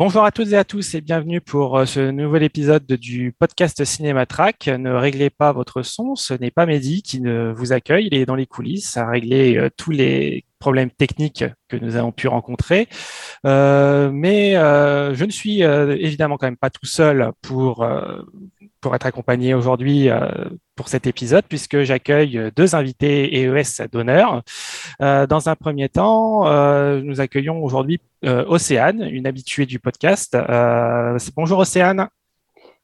Bonjour à toutes et à tous et bienvenue pour euh, ce nouvel épisode du podcast Cinématrack. Ne réglez pas votre son, ce n'est pas Mehdi qui ne vous accueille, il est dans les coulisses à régler euh, tous les problèmes techniques que nous avons pu rencontrer. Euh, mais euh, je ne suis euh, évidemment quand même pas tout seul pour pour être accompagné aujourd'hui pour cet épisode, puisque j'accueille deux invités EES d'honneur. dans un premier temps, nous accueillons aujourd'hui Océane, une habituée du podcast. bonjour Océane.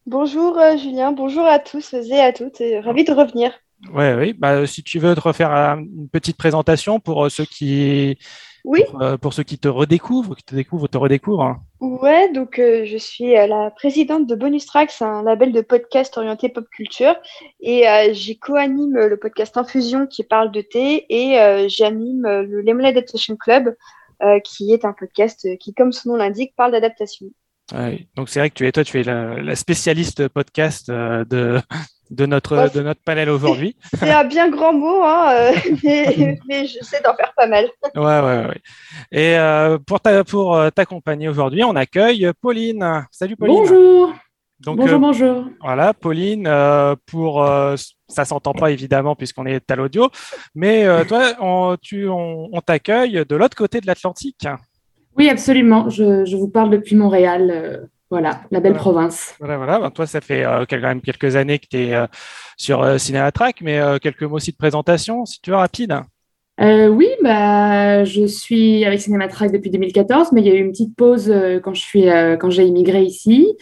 Bonjour Julien, bonjour à tous et à toutes, et ravi de revenir. Ouais, oui, bah, si tu veux te refaire une petite présentation pour ceux qui, oui. pour, pour, ceux qui te redécouvrent, qui te découvrent, te redécouvrent. Ouais, donc euh, je suis la présidente de Bonus Tracks, un label de podcast orienté pop culture, et euh, j'ai co-anime le podcast Infusion qui parle de thé, et euh, j'anime le Lemonade Adaptation Club, qui est un podcast qui, comme son nom l'indique, parle d'adaptation. Ouais, donc c'est vrai que tu es toi, tu es la, la spécialiste podcast de de notre, ouais, de notre panel aujourd'hui. C'est un bien grand mot, hein, euh, mais, mais, je sais d'en faire pas mal. ouais, ouais, ouais. Et euh, pour t'accompagner pour aujourd'hui, on accueille Pauline. Salut Pauline. Bonjour. Donc, bonjour, euh, bonjour. Voilà, Pauline, pour ça s'entend pas évidemment puisqu'on est à l'audio, mais toi, on, tu, on, on t'accueille de l'autre côté de l'Atlantique. Oui, absolument. Je, je, vous parle depuis Montréal. Voilà, la belle voilà. province. Voilà, voilà. Ben, toi, ça fait euh, quand même quelques années que tu es euh, sur euh, Cinématrack, mais quelques mots aussi de présentation, si tu veux, rapide. oui, bah, je suis avec Cinématrack depuis 2014, mais il y a eu une petite pause quand je suis quand j'ai immigré ici.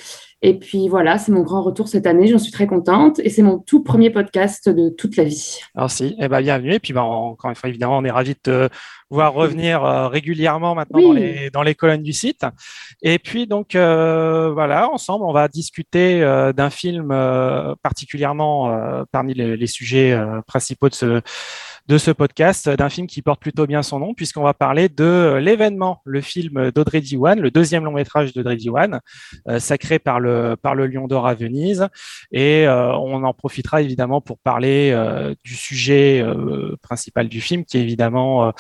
Et puis voilà, c'est mon grand retour cette année, j'en suis très contente. Et c'est mon tout premier podcast de toute la vie. Alors si, eh ben, bienvenue. Et puis ben, encore une fois, évidemment, on est ravis de te voir revenir euh, régulièrement maintenant oui. dans, les, dans les colonnes du site. Et puis donc, euh, voilà, ensemble, on va discuter euh, d'un film particulièrement parmi les, les sujets principaux de ce de ce podcast, d'un film qui porte plutôt bien son nom, puisqu'on va parler de l'événement, le film d'Audrey Diwan, le deuxième long métrage d'Audrey Diwan, euh, sacré par le, par le Lion d'Or à Venise. Et euh, on en profitera évidemment pour parler euh, du sujet principal du film, qui est évidemment euh,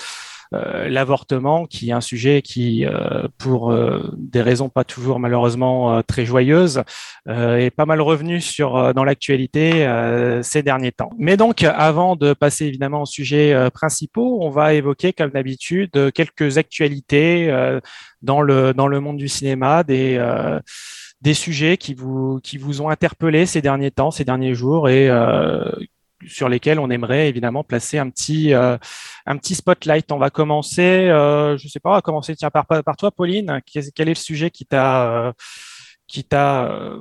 l'avortement, qui est un sujet qui, euh, pour euh, des raisons pas toujours malheureusement très joyeuses, est pas mal revenu sur dans l'actualité ces derniers temps. Mais donc, avant de passer évidemment aux sujets principaux, on va évoquer comme d'habitude quelques actualités dans le dans le monde du cinéma, des des sujets qui vous qui vous ont interpellé ces derniers temps, ces derniers jours et euh, sur lesquels on aimerait évidemment placer un petit, euh, un petit spotlight. On va commencer, euh, je sais pas, on va commencer tiens, par, par toi, Pauline. Quel est le sujet qui t'a euh, qui t'a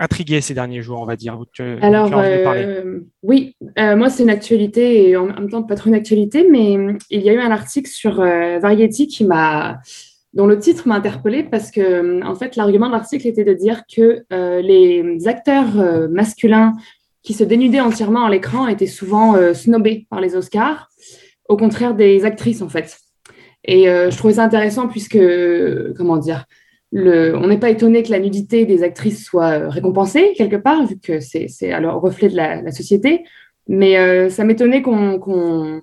intrigué ces derniers jours, on va dire? Tu, Alors, tu oui, moi c'est une actualité et en même temps pas trop une actualité, mais il y a eu un article sur Variety qui m'a dont le titre m'a interpellée parce que en fait l'argument de l'article était de dire que les acteurs masculins qui se dénudaient entièrement à l'écran étaient souvent euh, par les Oscars, au contraire des actrices en fait. Et euh, je trouvais ça intéressant puisque, comment dire, on n'est pas étonné que la nudité des actrices soit euh, récompensée quelque part, vu que c'est alors reflet de la, société. Mais euh, ça m'étonnait qu'on, qu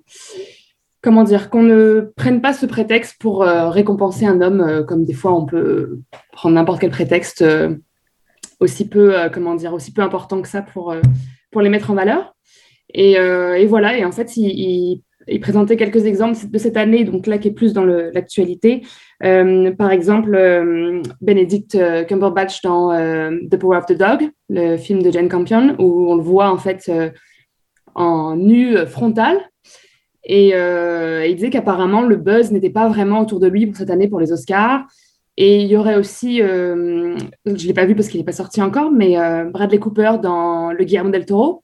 comment dire, qu'on ne prenne pas ce prétexte pour euh, récompenser un homme, euh, comme des fois on peut prendre n'importe quel prétexte aussi peu, euh, comment dire, aussi peu important que ça pour, euh, pour les mettre en valeur. Et, euh, et, voilà, et en fait, il, présentait quelques exemples de cette année, donc là qui est plus dans l'actualité. par exemple, Benedict Cumberbatch dans The Power of the Dog, le film de Jane Campion, où on le voit en fait en nu frontal. Et euh, il disait qu'apparemment le buzz n'était pas vraiment autour de lui pour cette année pour les Oscars. Et il y aurait aussi, euh, je ne l'ai pas vu parce qu'il n'est pas sorti encore, mais euh, Bradley Cooper dans Le Guillermo del Toro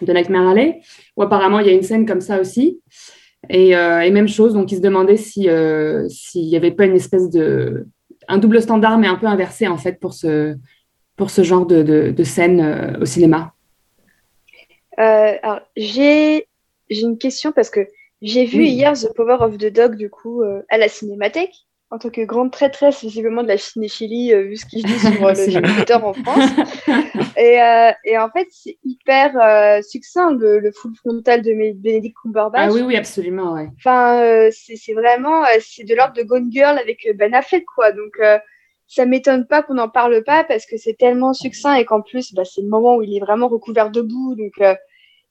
de Nightmare Alley, où apparemment il y a une scène comme ça aussi. Et, euh, et même chose, donc il se demandait s'il si, n'y avait pas une espèce de un double standard, mais un peu inversé en fait pour ce, pour ce genre de, de, scène au cinéma. Alors, j'ai une question parce que j'ai vu hier The Power of the Dog, du coup, à la cinémathèque en tant que grande traîtresse visiblement de la cinéphilie, euh, vu ce qu'il dit sur euh, le Twitter en France. Et, euh, et, en fait, c'est hyper succinct, le, le, full frontal de Benedict Cumberbatch. Ah oui, oui, absolument, ouais. Enfin, c'est vraiment, c'est de l'ordre de Gone Girl avec Ben Affleck, quoi. Donc, ça m'étonne pas qu'on n'en parle pas parce que c'est tellement succinct et qu'en plus, bah, c'est le moment où il est vraiment recouvert de boue. Donc,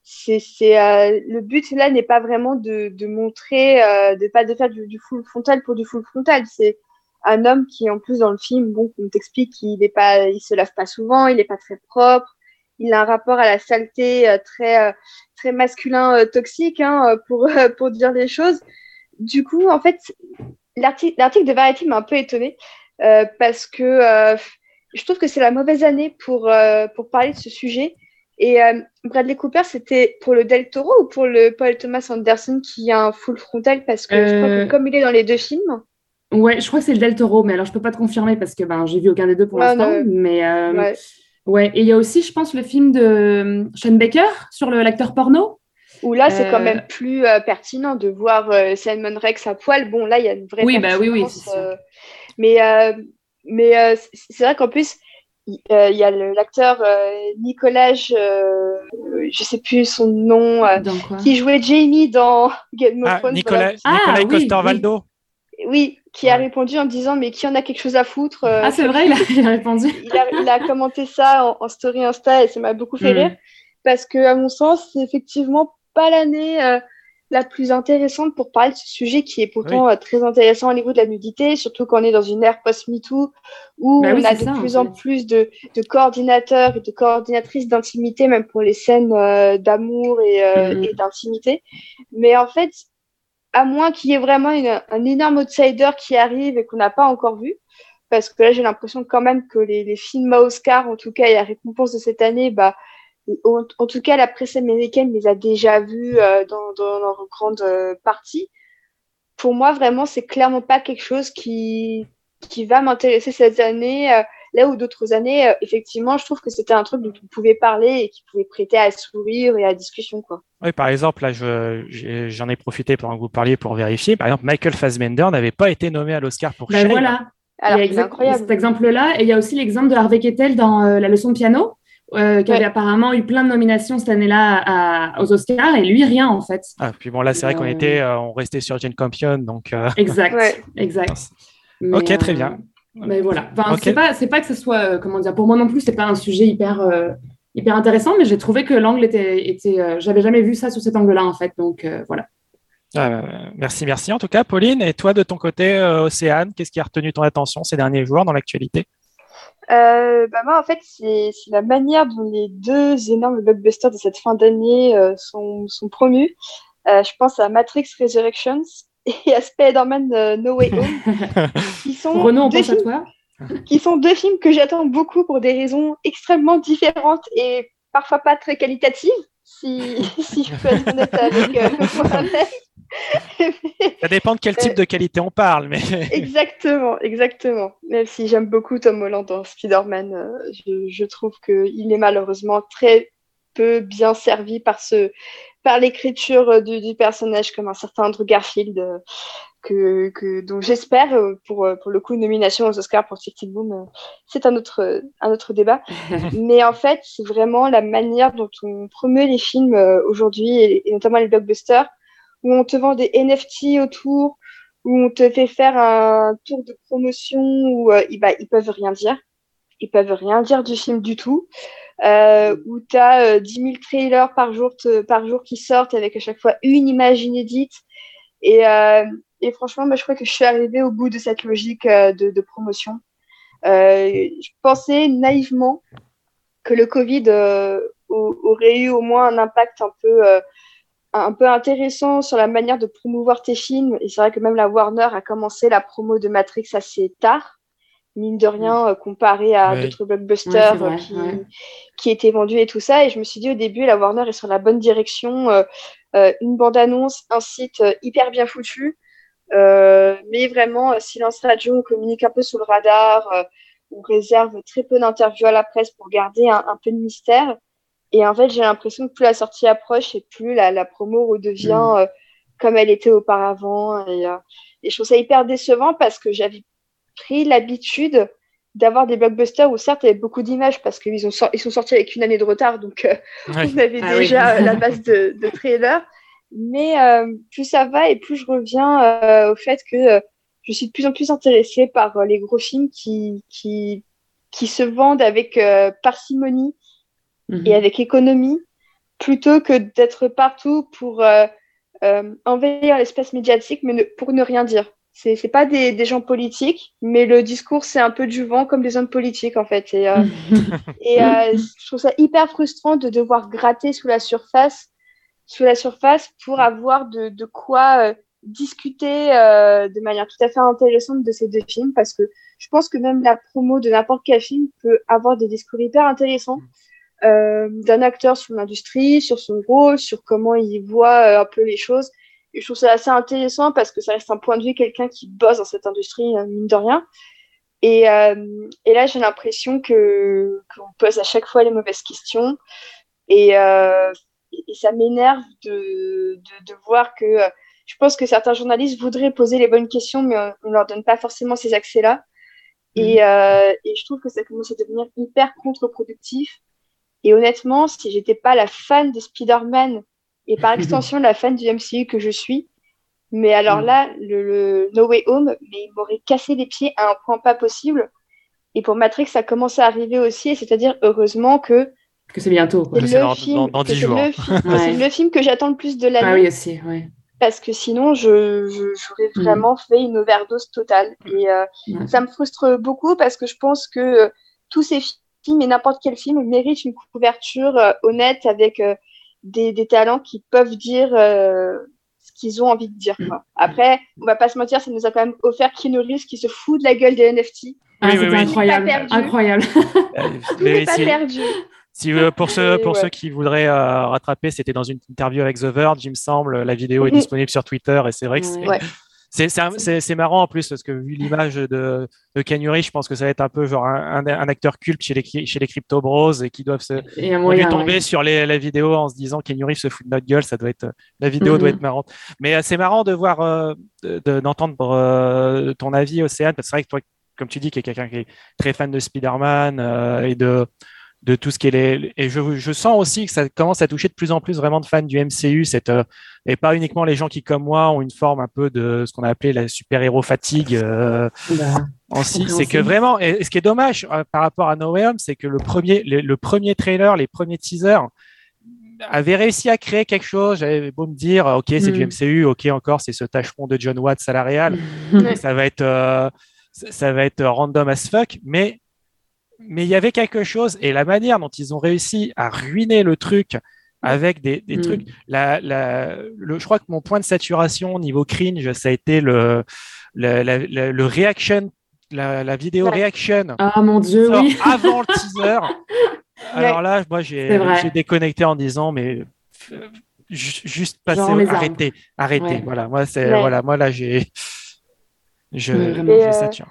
c'est euh, le but là n'est pas vraiment de, montrer euh, de pas de faire du, full frontal pour du full frontal. C'est un homme qui en plus dans le film bon on t'explique qu'il est pas il se lave pas souvent il est pas très propre il a un rapport à la saleté euh, très très masculin toxique hein, pour pour dire les choses. Du coup en fait l'article de Variety m'a un peu étonnée parce que je trouve que c'est la mauvaise année pour pour parler de ce sujet et euh, Bradley Cooper, c'était pour le Del Toro ou pour le Paul Thomas Anderson qui a un full frontal? Parce que je crois que euh, comme il est dans les deux films. Ouais, je crois que c'est le Del Toro, mais alors je peux pas te confirmer parce que ben, j'ai vu aucun des deux pour l'instant. Mais euh, ouais. Et il y a aussi, je pense, le film de Sean Baker sur l'acteur porno. Où là, c'est quand même plus pertinent de voir Simon Rex à poil. Bon, là, il y a une vraie. Oui, bah oui, oui. mais mais c'est vrai qu'en plus, euh, il y a l'acteur euh, Nicolas, euh, je sais plus son nom, qui jouait Jamie dans Game of ah, Thrones. Nicolas, ah, Coster-Valdo. Oui, qui a répondu en disant mais qui en a quelque chose à foutre. ah c'est vrai, il a, répondu. il, a, commenté ça en, story Insta et ça m'a beaucoup fait hmm. rire parce que à mon sens c'est effectivement pas l'année la plus intéressante pour parler de ce sujet qui est pourtant euh, très intéressant au niveau de la nudité, surtout quand on est dans une ère post-MeToo où bah on a de plus en, plus de, de, coordinateurs et de coordinatrices d'intimité, même pour les scènes euh, d'amour et, euh, mm-hmm. et d'intimité. Mais en fait, à moins qu'il y ait vraiment un énorme outsider qui arrive et qu'on n'a pas encore vu, parce que là j'ai l'impression quand même que les, les films à Oscar, en tout cas, et à récompense de cette année, bah, en, tout cas, la presse américaine les a déjà vus euh, dans, dans, leur grande euh, partie. Pour moi, vraiment, c'est clairement pas quelque chose qui, qui va m'intéresser cette année. Euh, là où d'autres années, effectivement, je trouve que c'était un truc dont on pouvait parler et qui pouvait prêter à sourire et à discussion. Quoi. Oui, par exemple, là, j'en ai, profité pendant que vous parliez pour vérifier. Par exemple, Michael Fassbender n'avait pas été nommé à l'Oscar pour ben voilà. Alors, il y a incroyable. cet exemple-là. Et il y a aussi l'exemple de Harvey Keitel dans La leçon de piano. Euh, qui avait apparemment eu plein de nominations cette année-là aux Oscars et lui rien en fait. Ah, puis bon là c'est vrai qu'on était, euh, on restait sur Jane Campion donc. Euh, exact, exact. ok très bien. Mais voilà, enfin, c'est pas c'est pas que ce soit comment dire pour moi non plus c'est pas un sujet hyper hyper intéressant mais j'ai trouvé que l'angle était était j'avais jamais vu ça sous cet angle-là en fait donc voilà. Ah, merci, merci en tout cas, Pauline. Et toi, de ton côté, Océane, qu'est-ce qui a retenu ton attention ces derniers jours dans l'actualité? Euh, bah moi, en fait, c'est la manière dont les deux énormes blockbusters de cette fin d'année euh, sont, sont, promus. Euh, je pense à Matrix Resurrections et à Spider-Man euh, No Way Home, qui sont Renaud, on pense à toi qui sont deux films que j'attends beaucoup pour des raisons extrêmement différentes et parfois pas très qualitatives, si, si je peux être honnête avec euh, moi-même. Ça dépend de quel type de qualité on parle. Mais... exactement, exactement. Même si j'aime beaucoup Tom Holland dans Spider-Man, euh, je, trouve qu'il est malheureusement très peu bien servi par, ce, par l'écriture du, personnage, comme un certain Andrew Garfield, euh, que, que, dont j'espère, euh, pour, pour le coup, une nomination aux Oscars pour Tic Boom, c'est un autre, un autre débat. Mais en fait, c'est vraiment la manière dont on promeut les films aujourd'hui, et notamment les blockbusters où on te vend des NFT autour, où on te fait faire un tour de promotion où euh, bah, ils peuvent rien dire. Ils peuvent rien dire du film du tout. Euh, où tu as 10 000 trailers par jour, qui sortent avec à chaque fois une image inédite. Et, euh, franchement, je crois que je suis arrivée au bout de cette logique de, promotion. Je pensais naïvement que le Covid aurait eu au moins un impact un peu un peu intéressant sur la manière de promouvoir tes films. Et c'est vrai que même la Warner a commencé la promo de Matrix assez tard, mine de rien, euh, comparé à d'autres blockbusters euh, qui, qui, étaient vendus et tout ça. Et je me suis dit au début, la Warner est sur la bonne direction. Euh, une bande-annonce, un site hyper bien foutu. mais vraiment, silence radio, on communique un peu sous le radar, on réserve très peu d'interviews à la presse pour garder un, un, peu de mystère. Et en fait, j'ai l'impression que plus la sortie approche et plus la, la promo redevient mm. comme elle était auparavant. Et, et, je trouve ça hyper décevant parce que j'avais pris l'habitude d'avoir des blockbusters où certes il y avait beaucoup d'images parce qu'ils ont ils sont sortis avec une année de retard donc euh, on avait ah déjà la base de, de trailers mais euh, plus ça va et plus je reviens euh, au fait que je suis de plus en plus intéressée par les gros films qui qui qui se vendent avec parcimonie mhm. et avec économie plutôt que d'être partout pour envahir l'espace médiatique mais pour ne rien dire c'est c'est pas des, des, gens politiques, mais le discours c'est un peu du vent comme des hommes politiques en fait. Et, euh, et euh, je trouve ça hyper frustrant de devoir gratter sous la surface, sous la surface pour avoir de, de quoi euh, discuter euh, de manière tout à fait intéressante de ces deux films, parce que je pense que même la promo de n'importe quel film peut avoir des discours hyper intéressants. Euh, d'un acteur sur l'industrie, sur son rôle, sur comment il voit un peu les choses je trouve ça assez intéressant parce que ça reste un point de vue quelqu'un qui bosse dans cette industrie, euh, mine de rien. Et, euh, et là, j'ai l'impression que qu'on pose à chaque fois les mauvaises questions. Et, euh, et ça m'énerve de, de, de, voir que euh, je pense que certains journalistes voudraient poser les bonnes questions, mais on ne leur donne pas forcément ces accès-là. Et, mmh. euh, et, je trouve que ça commence à devenir hyper contre-productif. Et honnêtement, si j'étais pas la fan de Spider-Man et par extension la fan du MCU que je suis. Mais alors mm. là, le, No Way Home, mais il m'aurait cassé les pieds à un point pas possible. Et pour Matrix, ça commence à arriver aussi, c'est-à-dire heureusement que que c'est bientôt. C'est le, film, dans, C'est le, film que j'attends le plus de l'année. Ah oui aussi, oui. Parce que sinon, je, j'aurais mm. vraiment fait une overdose totale. Et euh, ça me frustre beaucoup parce que je pense que euh, tous ces films et n'importe quel film méritent une couverture euh, honnête avec des, des, talents qui peuvent dire euh, ce qu'ils ont envie de dire. Quoi. Après, on va pas se mentir, ça nous a quand même offert Keanu Reeves qui se fout de la gueule des NFT. Ah, oui, oui, incroyable. incroyable. mais pas perdu. Si, euh, pour ceux, pour ceux qui voudraient euh, rattraper, c'était dans une interview avec The Verge, il me semble. La vidéo est disponible sur Twitter et c'est vrai que c'est ouais. C'est marrant en plus parce que vu l'image de, de Canuri, je pense que ça va être un peu genre un, un, acteur culte chez les, chez les Crypto Bros et qui doivent se lui tomber sur les, la vidéo en se disant Canuri se fout de notre gueule. Ça doit être la vidéo doit mhm. être marrante. Mais euh, c'est marrant de voir euh, d'entendre euh, ton avis, Océane, parce que c'est vrai que toi, comme tu dis, qui est quelqu'un qui est très fan de Spider-Man euh, et de de tout ce qui est. Les et je, je, sens aussi que ça commence à toucher de plus en plus vraiment de fans du MCU cette euh, et pas uniquement les gens qui comme moi ont une forme un peu de ce qu'on a appelé la super héros fatigue euh, bah, c'est que vraiment et, ce qui est dommage euh, par rapport à No Way Home c'est que le premier le, premier trailer les premiers teasers avaient réussi à créer quelque chose. J'avais beau me dire ok c'est du MCU mm. ok encore c'est ce tâcheron de John Watt salarial. Ça va être euh, ça va être random as fuck. Mais mais il y avait quelque chose et la manière dont ils ont réussi à ruiner le truc avec des, des mm. trucs. La, la, le, je crois que mon point de saturation au niveau cringe, ça a été le, le, le reaction, la, la vidéo reaction. Ah mon dieu, oui. Avant le teaser. Alors là, moi, j'ai déconnecté en disant, mais euh, juste passer, arrêtez, arrêtez. Voilà, moi, c'est, voilà, moi là, j'ai, je, je sature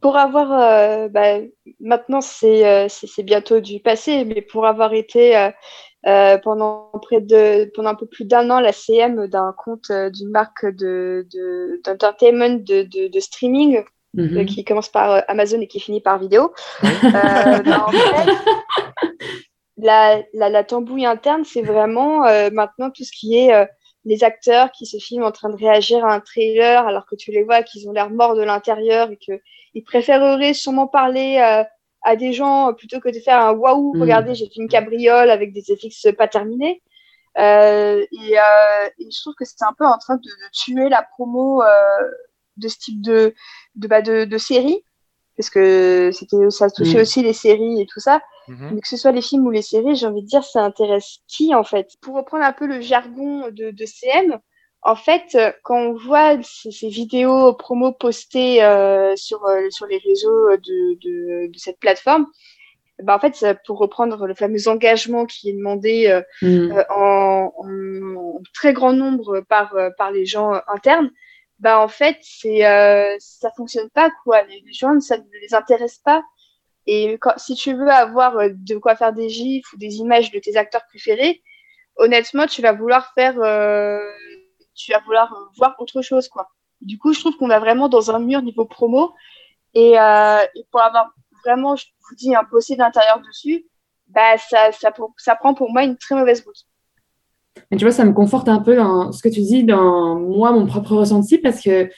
pour avoir, euh, bah, maintenant euh, c'est c'est bientôt du passé, mais pour avoir été euh, pendant près de pendant un peu plus d'un an la CM d'un compte d'une marque de d'entertainment de, de, de, streaming mm-hmm. qui commence par Amazon et qui finit par vidéo. bah, en fait, la, la, la, tambouille interne, c'est vraiment maintenant tout ce qui est les acteurs qui se filment en train de réagir à un trailer alors que tu les vois qu'ils ont l'air morts de l'intérieur et que ils préféreraient sûrement parler euh, à des gens plutôt que de faire un waouh, mm. regardez, j'ai fait une cabriole avec des FX pas terminés. Euh, et, euh, et, je trouve que c'est un peu en train de, de tuer la promo euh, de ce type de, de, bah, de, de série, parce que c'était, ça touchait mm. aussi les séries et tout ça. Mm-hmm. Mais que ce soit les films ou les séries, j'ai envie de dire, ça intéresse qui en fait? Pour reprendre un peu le jargon de, de CM, en fait, euh, quand on voit ces, vidéos promo postées euh, sur, euh, sur les réseaux de, de, de cette plateforme, bah en fait, pour reprendre le fameux engagement qui est demandé euh, mm. en, en, très grand nombre par, par les gens internes, bah en fait, c'est euh, ça fonctionne pas quoi. Les, gens, ça ne les intéresse pas. Et quand, si tu veux avoir de quoi faire des gifs ou des images de tes acteurs préférés, honnêtement, tu vas vouloir faire, euh, tu vas vouloir voir autre chose quoi. Du coup, je trouve qu'on a vraiment dans un mur niveau promo. Et, euh, et pour avoir vraiment, je vous dis, un bossé d'intérieur dessus, bah ça, ça, prend pour moi une très mauvaise route. Mais tu vois, ça me conforte un peu dans ce que tu dis, dans moi, mon propre ressenti, parce que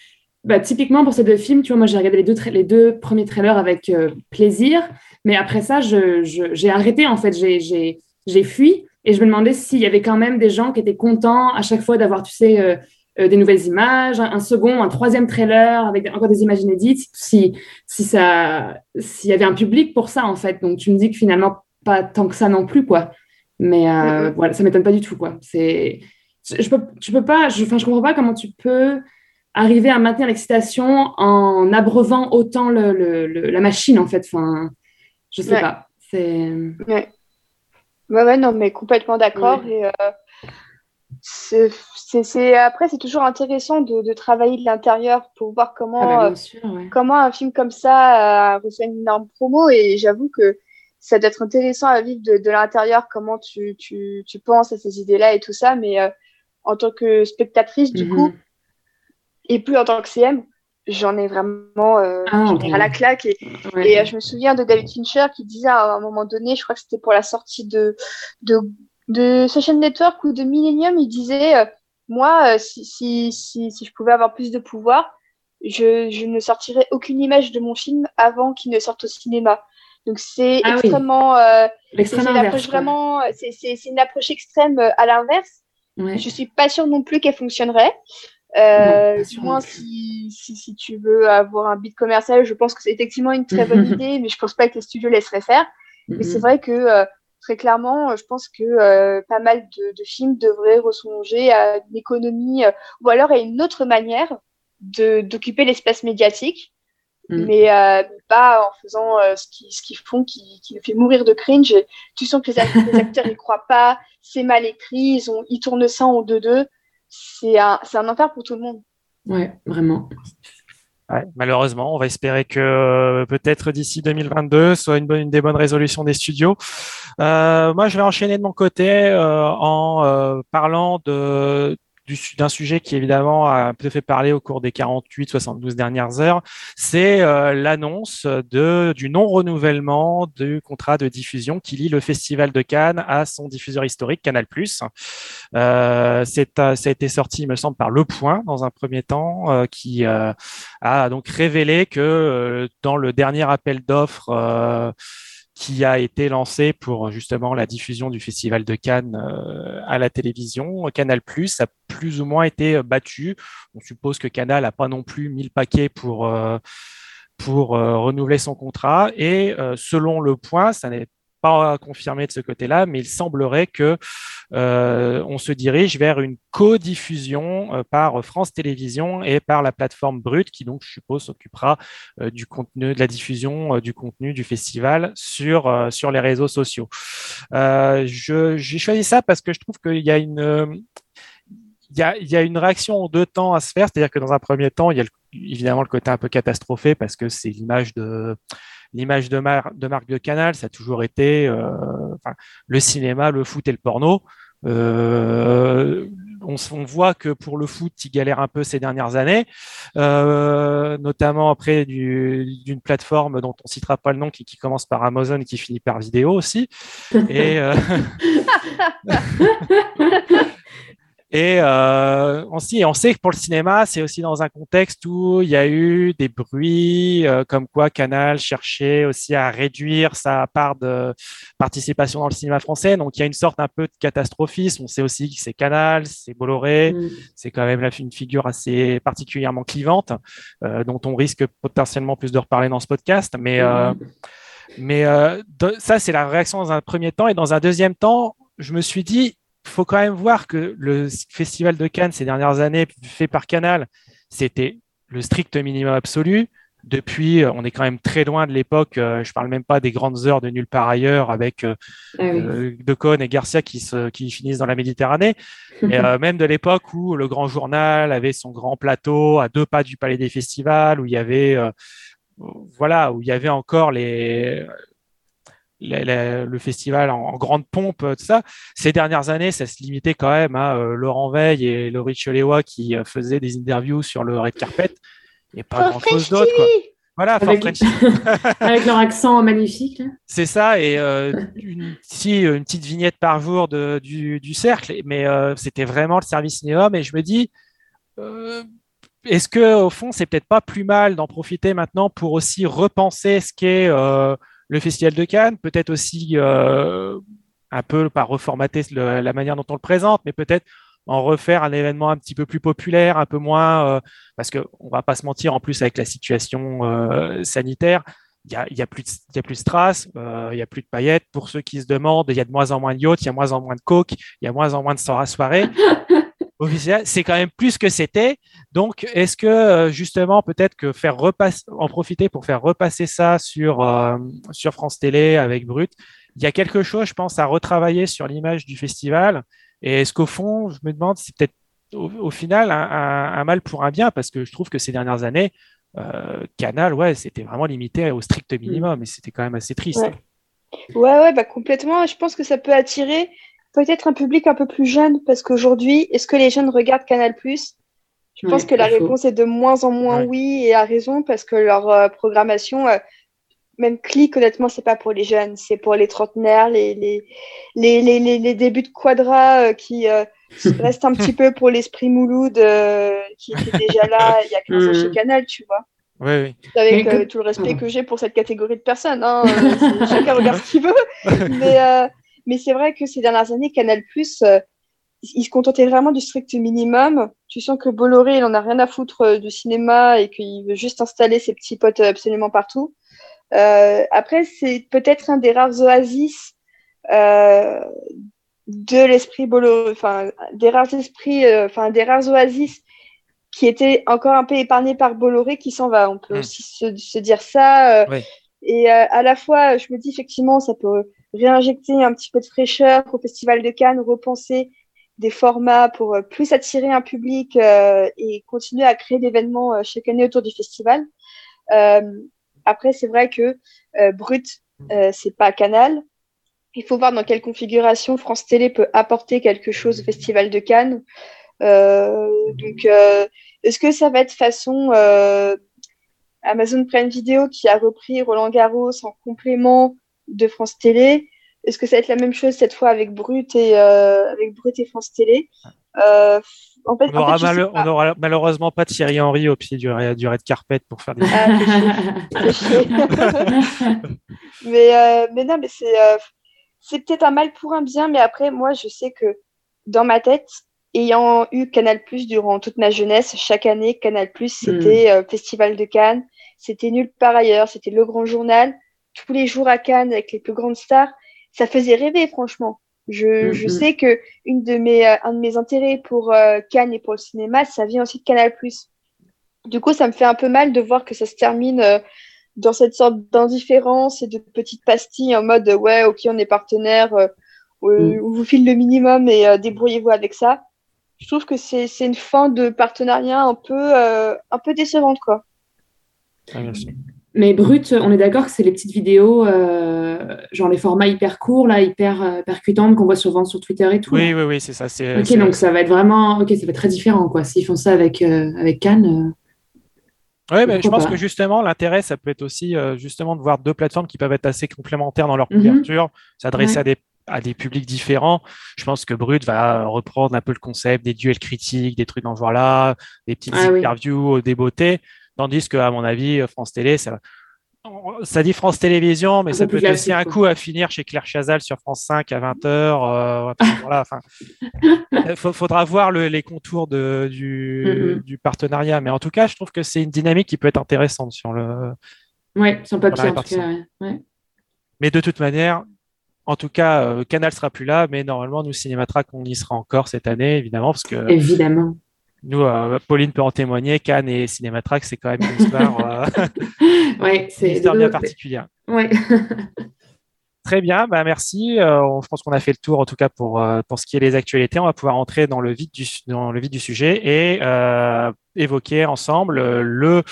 bah, typiquement pour ces deux films, tu vois, moi j'ai regardé les deux, les deux premiers trailers avec euh, plaisir, mais après ça, j'ai arrêté en fait, j'ai fui et je me demandais s'il y avait quand même des gens qui étaient contents à chaque fois d'avoir, tu sais, euh, euh, des nouvelles images, un, second, un troisième trailer avec encore des images inédites, si, si ça, s'il y avait un public pour ça en fait. Donc tu me dis que finalement pas tant que ça non plus quoi. Mais euh, voilà, ça m'étonne pas du tout, quoi. C'est, je peux, tu peux pas, je, enfin, je comprends pas comment tu peux arriver à maintenir l'excitation en abreuvant autant le, le, la machine, en fait. Enfin, je sais pas. C'est. Ouais. Ouais. non, mais complètement d'accord. Et euh, c'est, après, c'est toujours intéressant de, de travailler de l'intérieur pour voir comment, ah bah, euh, comment un film comme ça reçoit une énorme promo. Et j'avoue que ça doit être intéressant à vivre de, de l'intérieur, comment tu, tu, tu, penses à ces idées-là et tout ça. Mais euh, en tant que spectatrice, du coup, mhm. et plus en tant que CM, j'en ai vraiment euh, ah, à la claque. Et, et euh, je me souviens de David Fincher qui disait à un moment donné, je crois que c'était pour la sortie de, de, de Social Network ou de Millennium, il disait euh, Moi, si, si, si, si, je pouvais avoir plus de pouvoir, je, je ne sortirais aucune image de mon film avant qu'il ne sorte au cinéma. Donc c'est ah extrêmement, euh, c'est une approche vraiment, c'est une approche extrême à l'inverse. Ouais. Je suis pas sûre non plus qu'elle fonctionnerait. Euh, si, si, si, tu veux avoir un bit commercial, je pense que c'est effectivement une très bonne idée, mais je pense pas que les studios laisseraient faire. Mais c'est vrai que euh, très clairement, je pense que euh, pas mal de, de, films devraient ressonger à une économie ou alors à une autre manière d'occuper l'espace médiatique Mm. mais euh, pas en faisant euh, ce qu'ils font qui, qui fait mourir de cringe. tu sens que les, acteurs n'y croient pas, c'est mal écrit, ils, ont, ils tournent ça en deux-deux. C'est un, un enfer pour tout le monde. Ouais, vraiment. Ouais, malheureusement, on va espérer que euh, peut-être d'ici 2022 soit une, bonne, une des bonnes résolutions des studios. Euh, moi, je vais enchaîner de mon côté euh, en parlant de d'un sujet qui évidemment a peu fait parler au cours des 48-72 dernières heures, c'est euh, l'annonce du non-renouvellement du contrat de diffusion qui lie le Festival de Cannes à son diffuseur historique Canal+. Euh, c'est ça a été sorti, il me semble, par Le Point dans un premier temps, euh, qui euh, a donc révélé que dans le dernier appel d'offres qui a été lancé pour justement la diffusion du Festival de Cannes euh, à la télévision. Canal Plus a plus ou moins été battu. On suppose que Canal n'a pas non plus mis le paquet pour, euh, euh, renouveler son contrat. Et selon le point, ça n'est pas confirmé de ce côté-là, mais il semblerait que euh, on se dirige vers une co-diffusion euh, par France Télévisions et par la plateforme Brut, qui donc, je suppose, s'occupera euh, du contenu, de la diffusion du contenu du festival sur sur les réseaux sociaux. J'ai choisi ça parce que je trouve qu'il y a une il y, a, il y, a, une réaction en deux temps à se faire, c'est-à-dire que dans un premier temps, il y a évidemment le côté un peu catastrophé parce que c'est l'image de l'image de, de marque de Canal, ça a toujours été euh, le cinéma, le foot et le porno. Euh, on, voit que pour le foot, il galère un peu ces dernières années, euh, notamment après d'une plateforme dont on citera pas le nom, qui, commence par Amazon et qui finit par vidéo aussi. Et euh, on, on sait que pour le cinéma, c'est aussi dans un contexte où il y a eu des bruits euh, comme quoi Canal cherchait aussi à réduire sa part de participation dans le cinéma français. Donc il y a une sorte un peu de catastrophisme. On sait aussi que c'est Canal, c'est Bolloré, mm. c'est quand même une figure assez particulièrement clivante, euh, dont on risque potentiellement plus de reparler dans ce podcast. Mais, mm. mais ça, c'est la réaction dans un premier temps. Et dans un deuxième temps, je me suis dit, faut quand même voir que le festival de Cannes ces dernières années fait par Canal, c'était le strict minimum absolu. depuis, on est quand même très loin de l'époque. je parle même pas des grandes heures de nulle part ailleurs avec ah De Cône et Garcia qui, se, qui finissent dans la Méditerranée. et même de l'époque où le Grand Journal avait son grand plateau à deux pas du Palais des Festivals, où il y avait, voilà, où il y avait encore les le festival en, grande pompe, tout ça. Ces dernières années, ça se limitait quand même à Laurent Veil et Laurie Choléwa qui faisaient des interviews sur le red carpet et pas grand chose d'autre. Voilà, avec, avec, leur accent magnifique. C'est ça, et euh, une, si, une petite vignette par jour de, du, du, cercle, mais euh, c'était vraiment le service cinéma. Mais je me dis, euh, est-ce que au fond, c'est peut-être pas plus mal d'en profiter maintenant pour aussi repenser ce qu'est le Festival de Cannes, peut-être aussi un peu, pas reformater la manière dont on le présente, mais peut-être en refaire un événement un petit peu plus populaire, un peu moins, euh, parce qu'on ne va pas se mentir, en plus avec la situation euh, sanitaire, il n'y a, de, a plus de euh, il n'y a plus de paillettes. Pour ceux qui se demandent, il y a de moins en moins de yachts, il y a moins en moins de coke, il y a moins en moins de soirées. c'est quand même plus que c'était. Donc, est-ce que justement, peut-être que faire repasser, en profiter pour faire repasser ça sur, sur France Télé avec Brut, il y a quelque chose, je pense, à retravailler sur l'image du festival et est-ce qu'au fond, je me demande, c'est peut-être au, final un, mal pour un bien, parce que je trouve que ces dernières années, euh, Canal, ouais, c'était vraiment limité au strict minimum, mm. et c'était quand même assez triste. Ouais, ouais, bah complètement. Je pense que ça peut attirer peut-être un public un peu plus jeune, parce qu'aujourd'hui, est-ce que les jeunes regardent Canal Je pense que la réponse est de moins en moins oui, et à raison, parce que leur euh, programmation euh, même clic, honnêtement, c'est pas pour les jeunes, c'est pour les trentenaires, les, les, les, les, les débuts de quadra euh, qui euh, restent un petit peu pour l'esprit Mouloud euh, qui était déjà là il y a 15 ans chez. Canal, tu vois. Oui, oui. Avec tout le respect que j'ai pour cette catégorie de personnes, hein, chacun regarde ce qu'il veut. Mais, mais c'est vrai que ces dernières années, Canal, il se contentait vraiment du strict minimum. Tu sens que Bolloré, il en a rien à foutre du cinéma et qu'il veut juste installer ses petits potes absolument partout. Euh, après, c'est peut-être un des rares oasis euh, de l'esprit Bolloré, enfin des rares esprits, euh, enfin des rares oasis qui étaient encore un peu épargnés par Bolloré qui s'en va. On peut hmm. aussi se, dire ça. Et à la fois, je me dis effectivement, ça peut réinjecter un petit peu de fraîcheur au Festival de Cannes, repenser des formats pour plus attirer un public et continuer à créer d'événements chaque année autour du festival. Après, c'est vrai que euh, Brut, euh, c'est pas Canal. Il faut voir dans quelle configuration France Télé peut apporter quelque chose au Festival de Cannes. Euh, donc, est-ce que ça va être façon Amazon Prime Video qui a repris Roland Garros en complément de France Télé. Est-ce que ça va être la même chose cette fois avec Brut et, avec Brut et France Télé? On n'aura malheureusement pas Thierry Henry au pied du, red carpet pour faire des. Ah, mais, euh, mais non, mais c'est euh, c'est peut-être un mal pour un bien, mais après, moi, je sais que dans ma tête, ayant eu Canal Plus durant toute ma jeunesse, chaque année, Canal Plus, c'était hmm. euh, Festival de Cannes, c'était nulle part ailleurs, c'était le grand journal, tous les jours à Cannes avec les plus grandes stars. Ça faisait rêver, franchement. Je, je, mm-hmm. sais que une de mes, euh, un de mes intérêts pour euh, Cannes et pour le cinéma, ça vient aussi de Canal+. Du coup, ça me fait un peu mal de voir que ça se termine euh, dans cette sorte d'indifférence et de petites pastilles en mode ouais, ok, on est partenaire, mm. on vous file le minimum et débrouillez-vous avec ça. Je trouve que c'est une fin de partenariat un peu, un peu décevante, quoi. Ah, mais brut, on est d'accord que c'est les petites vidéos, euh, genre les formats hyper courts, là, hyper euh, percutantes qu'on voit souvent sur Twitter et tout. Oui, oui, oui, c'est ça. Ok, donc ça va être vraiment, ok, ça va être très différent, quoi. S'ils font ça avec, euh, avec Cannes. oui, mais je pense que justement, l'intérêt, ça peut être aussi justement de voir deux plateformes qui peuvent être assez complémentaires dans leur mhm. couverture, s'adresser à des à des publics différents. Je pense que Brut va reprendre un peu le concept des duels critiques, des trucs dans ce genre-là, des petites ah interviews, des beautés. Tandis que, à mon avis, France Télé, ça, ça dit France Télévisions, mais ça peut être aussi un coup à finir chez Claire Chazal sur France 5 à 20h. Euh, voilà, il faudra voir les contours de, du, partenariat. Mais en tout cas, je trouve que c'est une dynamique qui peut être intéressante sur le. Oui, sur le papier, Mais de toute manière, en tout cas, euh, Canal sera plus là, mais normalement, nous, Cinématrack, on y sera encore cette année, évidemment, parce que. Évidemment nous, Pauline peut en témoigner, Cannes et Cinématrack, c'est quand même une histoire, ouais, c'est une histoire bien particulière. Ouais. Très bien, bah merci. Euh, je pense qu'on a fait le tour en tout cas pour, euh, pour ce qui est des actualités. On va pouvoir entrer dans le vif du, dans le vif du sujet et euh, évoquer ensemble le,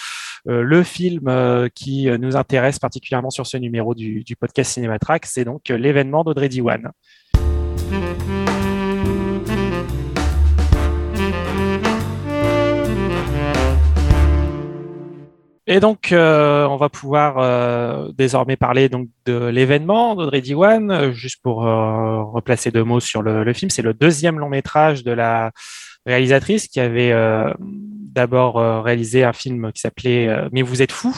le film qui nous intéresse particulièrement sur ce numéro du, du podcast Cinématrack. C'est donc l'événement d'Audrey Diwan. Et donc, euh, on va pouvoir euh, désormais parler donc de l'événement d'Audrey Diwan. Euh, juste pour replacer deux mots sur le, film, c'est le deuxième long métrage de la réalisatrice qui avait d'abord réalisé un film qui s'appelait Mais vous êtes fou.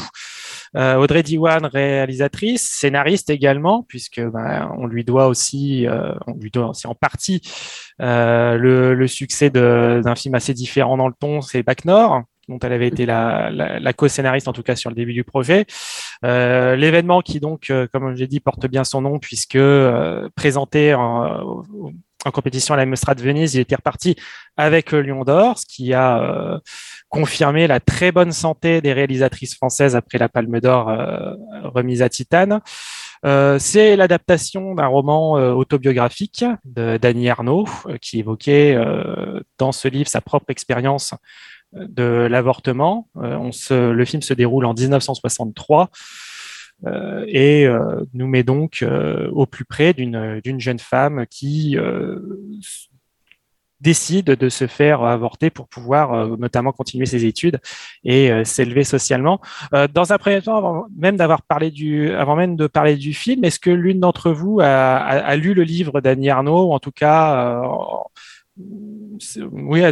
Audrey Diwan, réalisatrice, scénariste également, puisque ben, on lui doit aussi, on lui doit aussi en partie le, le, succès d'un film assez différent dans le ton, c'est Bac Nord dont elle avait été la, co-scénariste en tout cas sur le début du projet. Euh, l'événement qui donc, euh, comme j'ai dit, porte bien son nom puisque euh, présenté en, compétition à la Mostra de Venise, il était reparti avec le Lion d'Or, ce qui a confirmé la très bonne santé des réalisatrices françaises après la Palme d'Or remise à Titane. c'est l'adaptation d'un roman autobiographique de Dany Arnaud qui évoquait dans ce livre sa propre expérience de l'avortement. Euh, le film se déroule en 1963 euh, et euh, nous met donc au plus près d'une jeune femme qui décide de se faire avorter pour pouvoir notamment continuer ses études et s'élever socialement. dans un premier temps, avant même parlé du, avant même de parler du film, est-ce que l'une d'entre vous a, lu le livre d'Annie Arnaud, ou en tout cas, oui,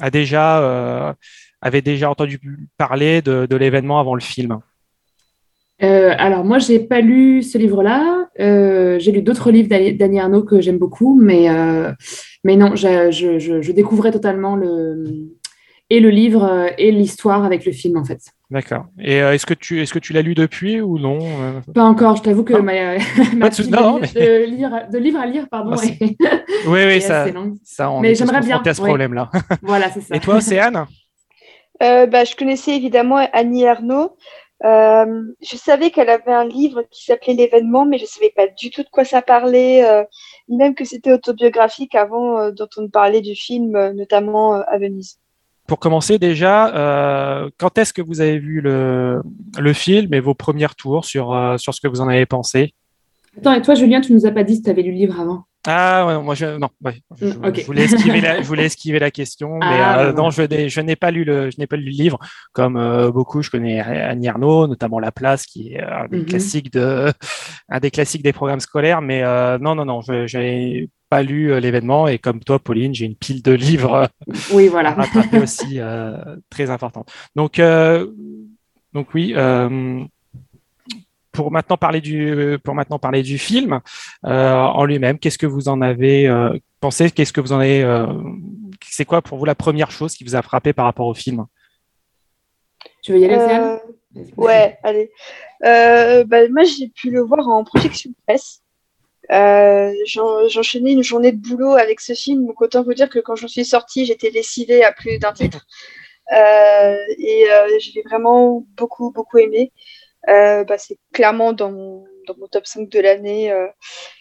a déjà, euh, avait déjà entendu parler de, l'événement avant le film euh, alors moi, j'ai pas lu ce livre-là. Euh, j'ai lu d'autres livres d'Annie Arnaud que j'aime beaucoup, mais, mais non, je, je, découvrais totalement le, et le livre et l'histoire avec le film en fait. D'accord. Et est-ce que tu est-ce que tu l'as lu depuis ou non Pas encore. Je t'avoue que ma, ma de, lire, de livre à lire, pardon. Ah, oui, oui, ça, ça, on mais j'aimerais bien. à ce problème-là. voilà, c'est ça. Et toi, Océane euh, bah, je connaissais évidemment Annie. Euh, je savais qu'elle avait un livre qui s'appelait L'événement, mais je ne savais pas du tout de quoi ça parlait, euh, même que c'était autobiographique avant d'entendre parler du film, notamment à Venise pour commencer déjà, euh, quand est-ce que vous avez vu le, le film et vos premiers tours sur, euh, sur ce que vous en avez pensé? Attends, et toi, Julien, tu nous as pas dit si tu avais lu le livre avant? Ah ouais, moi je non, je, mm, voulais esquiver la, je voulais esquiver la question, mais ah, euh, non, je, je n'ai pas lu le, je n'ai pas lu le livre. Comme beaucoup, je connais Annie Arnaud, notamment La Place, qui est un des mm-hmm. classiques de, un des classiques des programmes scolaires, mais non, non, non, je, pas lu euh, l'événement et comme toi, Pauline, j'ai une pile de livres euh, oui, voilà. à rattraper aussi euh, très importante. Donc, donc oui. pour maintenant parler du pour maintenant parler du film en lui-même, qu'est-ce que vous en avez pensé? Qu'est-ce que vous en avez C'est quoi pour vous la première chose qui vous a frappé par rapport au film? Tu veux y aller, Ouais, allez. Bah, moi, j'ai pu le voir en projection presse. Euh, j'enchaînais une journée de boulot avec ce film, donc autant vous dire que quand j'en suis sortie, j'étais lessivée à plus d'un titre. Euh, et euh, je l'ai vraiment beaucoup, beaucoup aimé. Bah, c'est clairement dans mon, top 5 de l'année,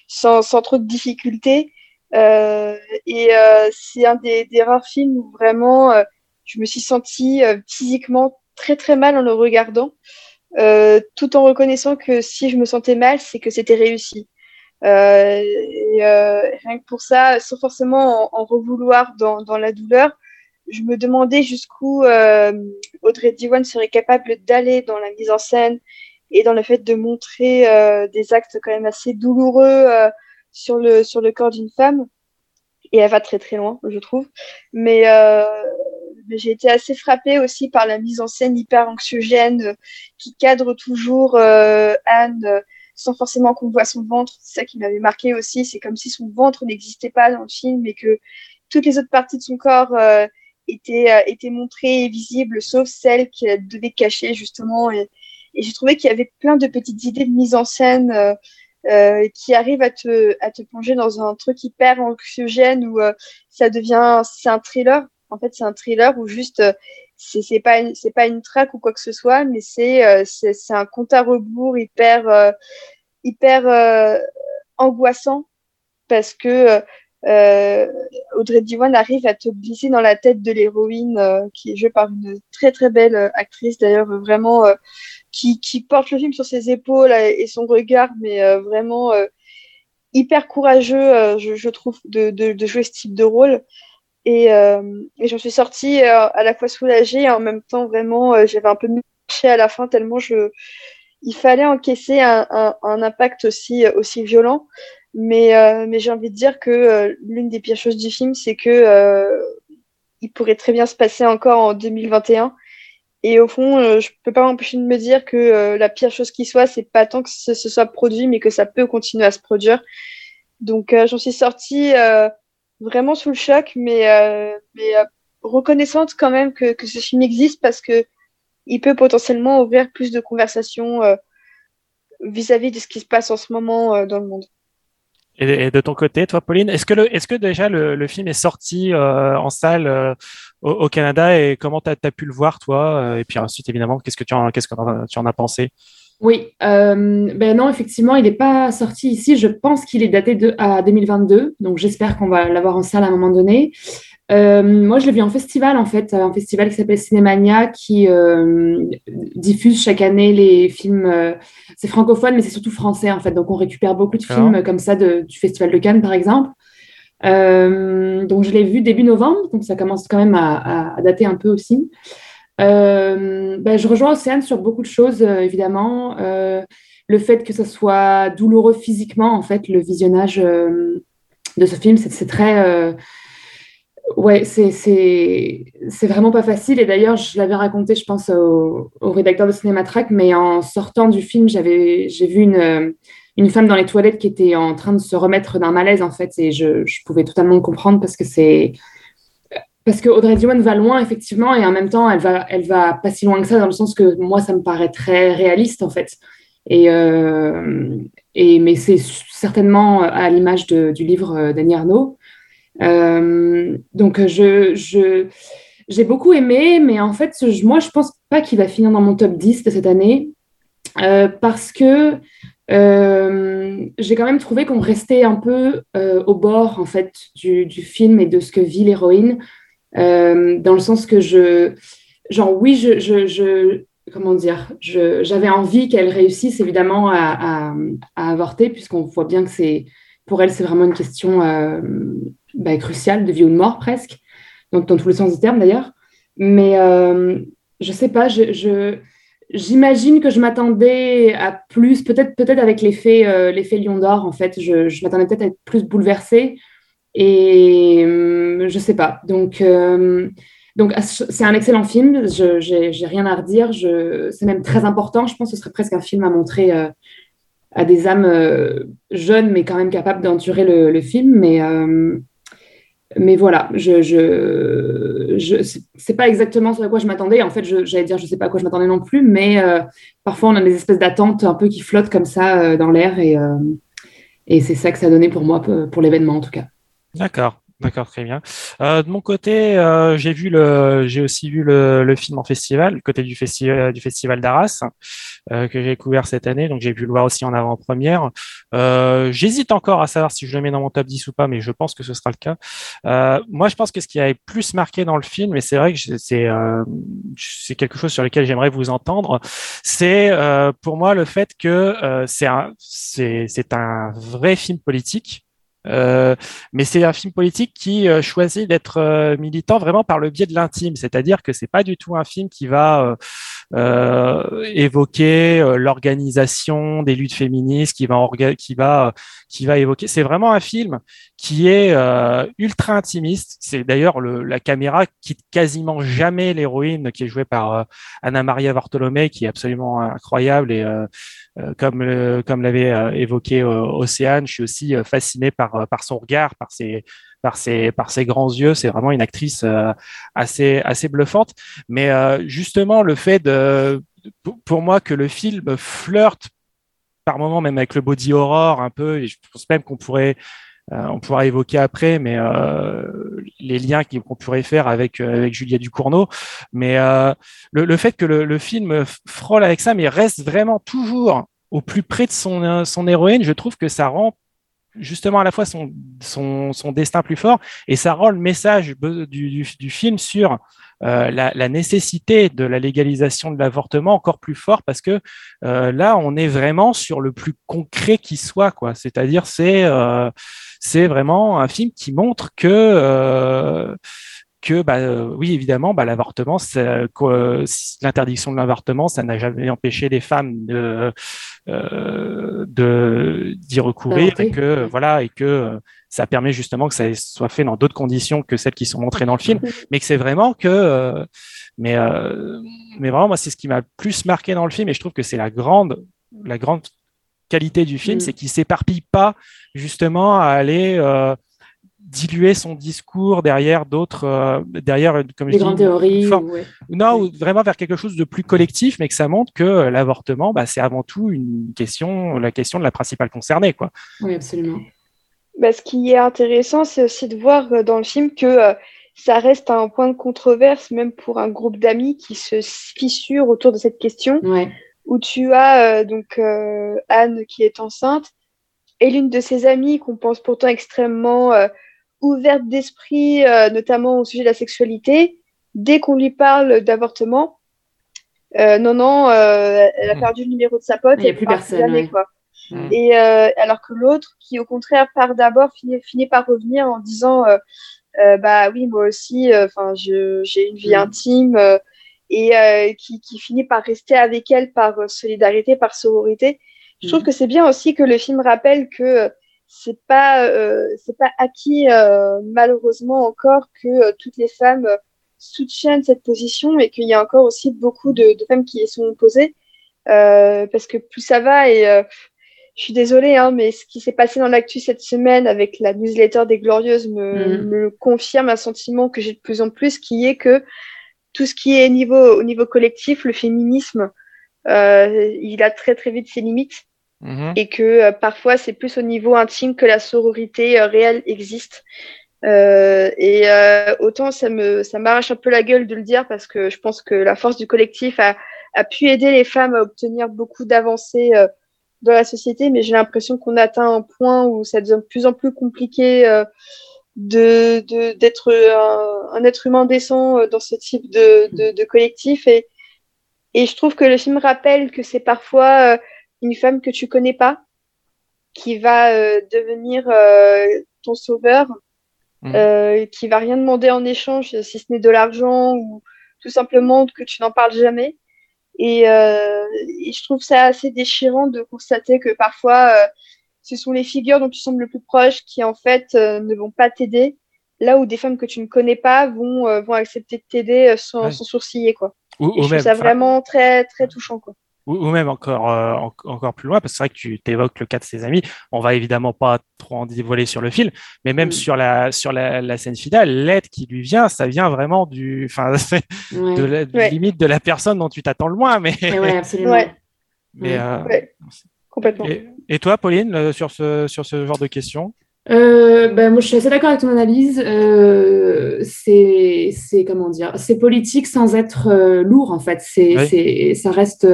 sans, trop de difficultés. et c'est un des, des, rares films où vraiment je me suis sentie physiquement très très mal en le regardant, tout en reconnaissant que si je me sentais mal, c'est que c'était réussi. Euh, euh, rien que pour ça, sans forcément en, revouloir dans, la douleur, je me demandais jusqu'où euh, Audrey Diwan serait capable d'aller dans la mise en scène et dans le fait de montrer des actes quand même assez douloureux sur, le, corps d'une femme. Et elle va très très loin, je trouve. Mais j'ai été assez frappée aussi par la mise en scène hyper anxiogène qui cadre toujours Anne sans forcément qu'on voit son ventre. C'est ça qui m'avait marqué aussi. C'est comme si son ventre n'existait pas dans le film et que toutes les autres parties de son corps euh, étaient, euh, étaient montrées et visibles, sauf celles qu'elle devait cacher justement. Et, j'ai trouvé qu'il y avait plein de petites idées de mise en scène euh, qui arrivent à te, à te plonger dans un truc hyper anxiogène où ça devient, c'est un thriller En fait, c'est un thriller où juste c'est pas une, c'est pas une ou quoi que ce soit, mais c'est c'est un compte à rebours hyper hyper angoissant parce que euh, Audrey Diwan arrive à te glisser dans la tête de l'héroïne euh, qui est jouée par une très très belle euh, actrice d'ailleurs vraiment qui, qui, porte le film sur ses épaules et son regard mais vraiment hyper courageux je, trouve de, jouer ce type de rôle et, et j'en suis sortie à la fois soulagée et en même temps vraiment j'avais un peu marché à la fin tellement je il fallait encaisser un, un, un impact aussi aussi violent mais, euh, mais j'ai envie de dire que euh, l'une des pires choses du film, c'est que euh, il pourrait très bien se passer encore en 2021. Et au fond, je peux pas m'empêcher de me dire que la pire chose qui soit, c'est pas tant que ce, soit produit, mais que ça peut continuer à se produire. Donc j'en suis sortie vraiment sous le choc, mais, mais reconnaissante quand même que, que, ce film existe parce que il peut potentiellement ouvrir plus de conversations vis-à-vis -vis de ce qui se passe en ce moment dans le monde. Et, de ton côté, toi, Pauline, est-ce que, est-ce que déjà le, le film est sorti euh, en salle euh, au, Canada et comment tu as, pu le voir, toi euh, Et puis ensuite, évidemment, qu'est-ce que tu qu'est-ce que tu en as pensé? Oui, ben non, effectivement, il n'est pas sorti ici. Je pense qu'il est daté de, à 2022, donc j'espère qu'on va l'avoir en salle à un moment donné. Euh, moi, je l'ai vu en festival, en fait, un festival qui s'appelle Cinémania, qui euh, diffuse chaque année les films. Euh, c'est francophone, mais c'est surtout français, en fait. Donc, on récupère beaucoup de films comme ça de, du Festival de Cannes, par exemple. donc, je l'ai vu début novembre, donc ça commence quand même à, dater un peu aussi. Ben, je rejoins Océane sur beaucoup de choses, évidemment. le fait que ce soit douloureux physiquement, en fait, le visionnage de ce film, c'est très Ouais, c'est vraiment pas facile. Et d'ailleurs, je l'avais raconté, je pense, au, rédacteur de Cinématrack, mais en sortant du film, j'ai vu une, femme dans les toilettes qui était en train de se remettre d'un malaise, en fait, et je pouvais totalement comprendre parce que c'est. Parce que Audrey Diwan va loin, effectivement, et en même temps, elle va, elle va pas si loin que ça, dans le sens que moi, ça me paraît très réaliste, en fait. Et, euh, et, mais c'est certainement à l'image du livre d'Annie Arnaud. Euh, donc, j'ai beaucoup aimé, mais en fait, moi, je pense pas qu'il va finir dans mon top 10 de cette année euh, parce que euh, j'ai quand même trouvé qu'on restait un peu au bord en fait du, du, film et de ce que vit l'héroïne, dans le sens que je, genre oui, je, je, comment dire, j'avais envie qu'elle réussisse évidemment à, avorter puisqu'on voit bien que c'est pour elle c'est vraiment une question bah, crucial de vie ou de mort presque, dans tous les sens du terme d'ailleurs. Mais euh, je sais pas, j'imagine que je m'attendais à plus, peut-être peut-être avec l'effet euh, l'effet Lion d'or en fait, je m'attendais peut-être à être plus bouleversée et euh, je sais pas. Donc euh, donc c'est un excellent film, je j'ai rien à redire, c'est même très important. Je pense que ce serait presque un film à montrer à des âmes jeunes mais quand même capables d'endurer le, film. Mais mais voilà, je, je, je c'est pas exactement ce à quoi je m'attendais. En fait, j'allais dire, je sais pas à quoi je m'attendais non plus, mais euh, parfois on a des espèces d'attentes un peu qui flottent comme ça euh, dans l'air et, euh, et c'est ça que ça a donné pour moi, pour l'événement en tout cas. D'accord. D'accord, très bien. Euh, de mon côté, euh, j'ai vu le, j'ai aussi vu le, le, film en festival, côté du festival du festival d'Arras, euh, que j'ai découvert cette année. Donc j'ai pu le voir aussi en avant-première. Euh, j'hésite encore à savoir si je le mets dans mon top 10 ou pas, mais je pense que ce sera le cas. Euh, moi, je pense que ce qui a plus marqué dans le film, et c'est vrai que c'est quelque chose sur lequel j'aimerais vous entendre, c'est pour moi le fait que c'est un c'est un vrai film politique euh, mais c'est un film politique qui euh, choisit d'être euh, militant vraiment par le biais de l'intime, c'est-à-dire que c'est pas du tout un film qui va évoquer l'organisation des luttes féministes, qui va qui va qui va évoquer. C'est vraiment un film qui est ultra intimiste. C'est d'ailleurs la caméra quitte quasiment jamais l'héroïne qui est jouée par Anna Maria Bartolomé, qui est absolument incroyable et euh, comme euh, comme l'avait euh, évoqué Océane, je suis aussi fasciné par par son regard, par ses par ses par ses grands yeux. C'est vraiment une actrice assez assez bluffante. Mais justement, le fait de pour moi que le film flirte par moment même avec le body horror un peu, et je pense même qu'on pourrait on pourra évoquer après, mais les liens qu'on pourrait faire avec avec Julia Ducournau. Mais le, fait que le, le, film frôle avec ça, mais reste vraiment toujours au plus près de son, son héroïne, je trouve que ça rend justement à la fois son, son, destin plus fort et ça rend le message du, du, film sur euh, la, nécessité de la légalisation de l'avortement encore plus fort parce que euh, là on est vraiment sur le plus concret qui soit quoi. C'est-à-dire c'est euh, c'est vraiment un film qui montre que que bah, euh, oui évidemment bah, l'avortement l'interdiction de l'avortement ça n'a jamais empêché les femmes de euh, d'y recourir et que voilà et que euh, ça permet justement que ça soit fait dans d'autres conditions que celles qui sont montrées dans le film. Mais que c'est vraiment que mais mais vraiment moi c'est ce qui m'a plus marqué dans le film et je trouve que c'est la grande la grande qualité du film, mm. c'est qu'il s'éparpille pas justement à aller diluer son discours derrière d'autres, euh, derrière, comme Des grandes théories. Non, vraiment vers quelque chose de plus collectif, mais que ça montre que euh, l'avortement, bah, c'est avant tout une question, la question de la principale concernée, quoi. Oui, absolument. Bah, ce qui est intéressant, c'est aussi de voir euh, dans le film que ça reste un point de controverse, même pour un groupe d'amis qui se fissure autour de cette question. Où tu as donc Anne qui est enceinte et l'une de ses amies qu'on pense pourtant extrêmement ouverte d'esprit, euh, notamment au sujet de la sexualité, dès qu'on lui parle d'avortement, euh, non, non, euh, elle a hmm. perdu le numéro de sa pote. Il n'y a plus personne. quoi. Hmm. Et alors que l'autre, qui au contraire part d'abord, finit, finit, par revenir en disant Bah oui, moi aussi, enfin j'ai une vie hmm. intime, et qui, qui, finit par rester avec elle par solidarité, par sororité. Je trouve que c'est bien aussi que le film rappelle que c'est pas euh, c'est pas acquis euh, malheureusement encore que euh, toutes les femmes soutiennent cette position et qu'il y a encore aussi beaucoup de, de femmes qui y sont opposées parce que plus ça va et je suis désolée hein, mais ce qui s'est passé dans l'actu cette semaine avec la newsletter des glorieuses me, mm. me confirme un sentiment que j'ai de plus en plus qui est que tout ce qui est niveau au niveau collectif le féminisme il a très très vite ses limites Mhm. et que euh, parfois c'est plus au niveau intime que la sororité euh, réelle existe. Euh, et autant ça me ça m'arrache un peu la gueule de le dire parce que je pense que la force du collectif a, a pu aider les femmes à obtenir beaucoup d'avancées dans la société, mais j'ai l'impression qu'on atteint un point où ça devient de plus en plus compliqué de d'être un, un, être humain décent dans ce type de, de, de collectif et et je trouve que le film rappelle que c'est parfois une femme que tu connais pas qui va euh, devenir euh, ton sauveur, mmh. euh, qui va rien demander en échange si ce n'est de l'argent ou tout simplement que tu n'en parles jamais. Et, je trouve ça assez déchirant de constater que parfois ce sont les figures dont tu sembles le plus proche qui en fait ne vont pas t'aider, là où des femmes que tu ne connais pas vont, vont accepter de t'aider sans, sourciller quoi. je trouve ça vraiment très très touchant quoi ou, même encore, euh, encore plus loin, parce que c'est vrai que tu évoques le cas de ses amis. On va évidemment pas trop en dévoiler sur le film, mais même mm. sur la sur la, scène finale, l'aide qui lui vient, ça vient vraiment du, enfin, de la limite de la personne dont tu t'attends le moins, mais. absolument. mais euh, complètement. Et, toi, Pauline, sur ce sur ce genre de questions? Euh, ben, moi, je suis assez d'accord avec ton analyse. Euh, c'est, comment dire, c'est politique sans être euh, lourd en fait. C'est, c'est, ça reste,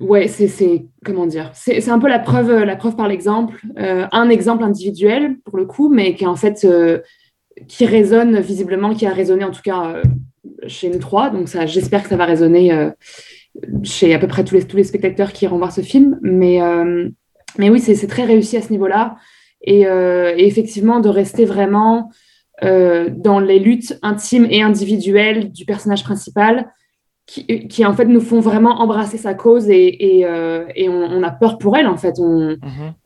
ouais, c'est, c'est, comment dire, c'est, c'est un peu la preuve, la preuve par l'exemple, un exemple individuel pour le coup, mais qui en fait, qui résonne visiblement, qui a résonné en tout cas chez nous trois. Donc ça, j'espère que ça va résonner chez à peu près tous les tous les spectateurs qui iront voir ce film, mais mais oui, c'est très réussi à ce niveau-là. Et, euh, effectivement, de rester vraiment euh, dans les luttes intimes et individuelles du personnage principal, qui, qui, en fait nous font vraiment embrasser sa cause et, et, euh, et on, a peur pour elle en fait. On,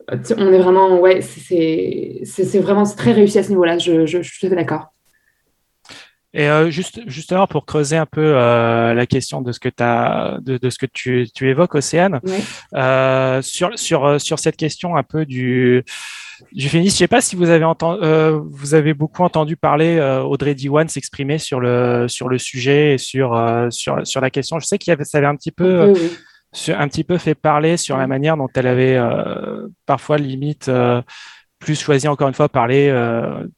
on est vraiment, ouais, c'est vraiment très réussi à ce niveau-là. Je, je, je, suis tout à fait d'accord. Et euh, juste, justement, pour creuser un peu euh, la question de ce que, as, de, de, ce que tu, tu évoques, Océane, euh, sur, sur, sur cette question un peu du, du féminisme, je ne sais pas si vous avez, entendu, euh, vous avez beaucoup entendu parler Audrey Diwan s'exprimer sur le, sur le sujet et sur, sur, sur la question. Je sais qu'il ça avait un petit peu. un petit peu fait parler sur la manière dont elle avait parfois limite plus choisi encore une fois parler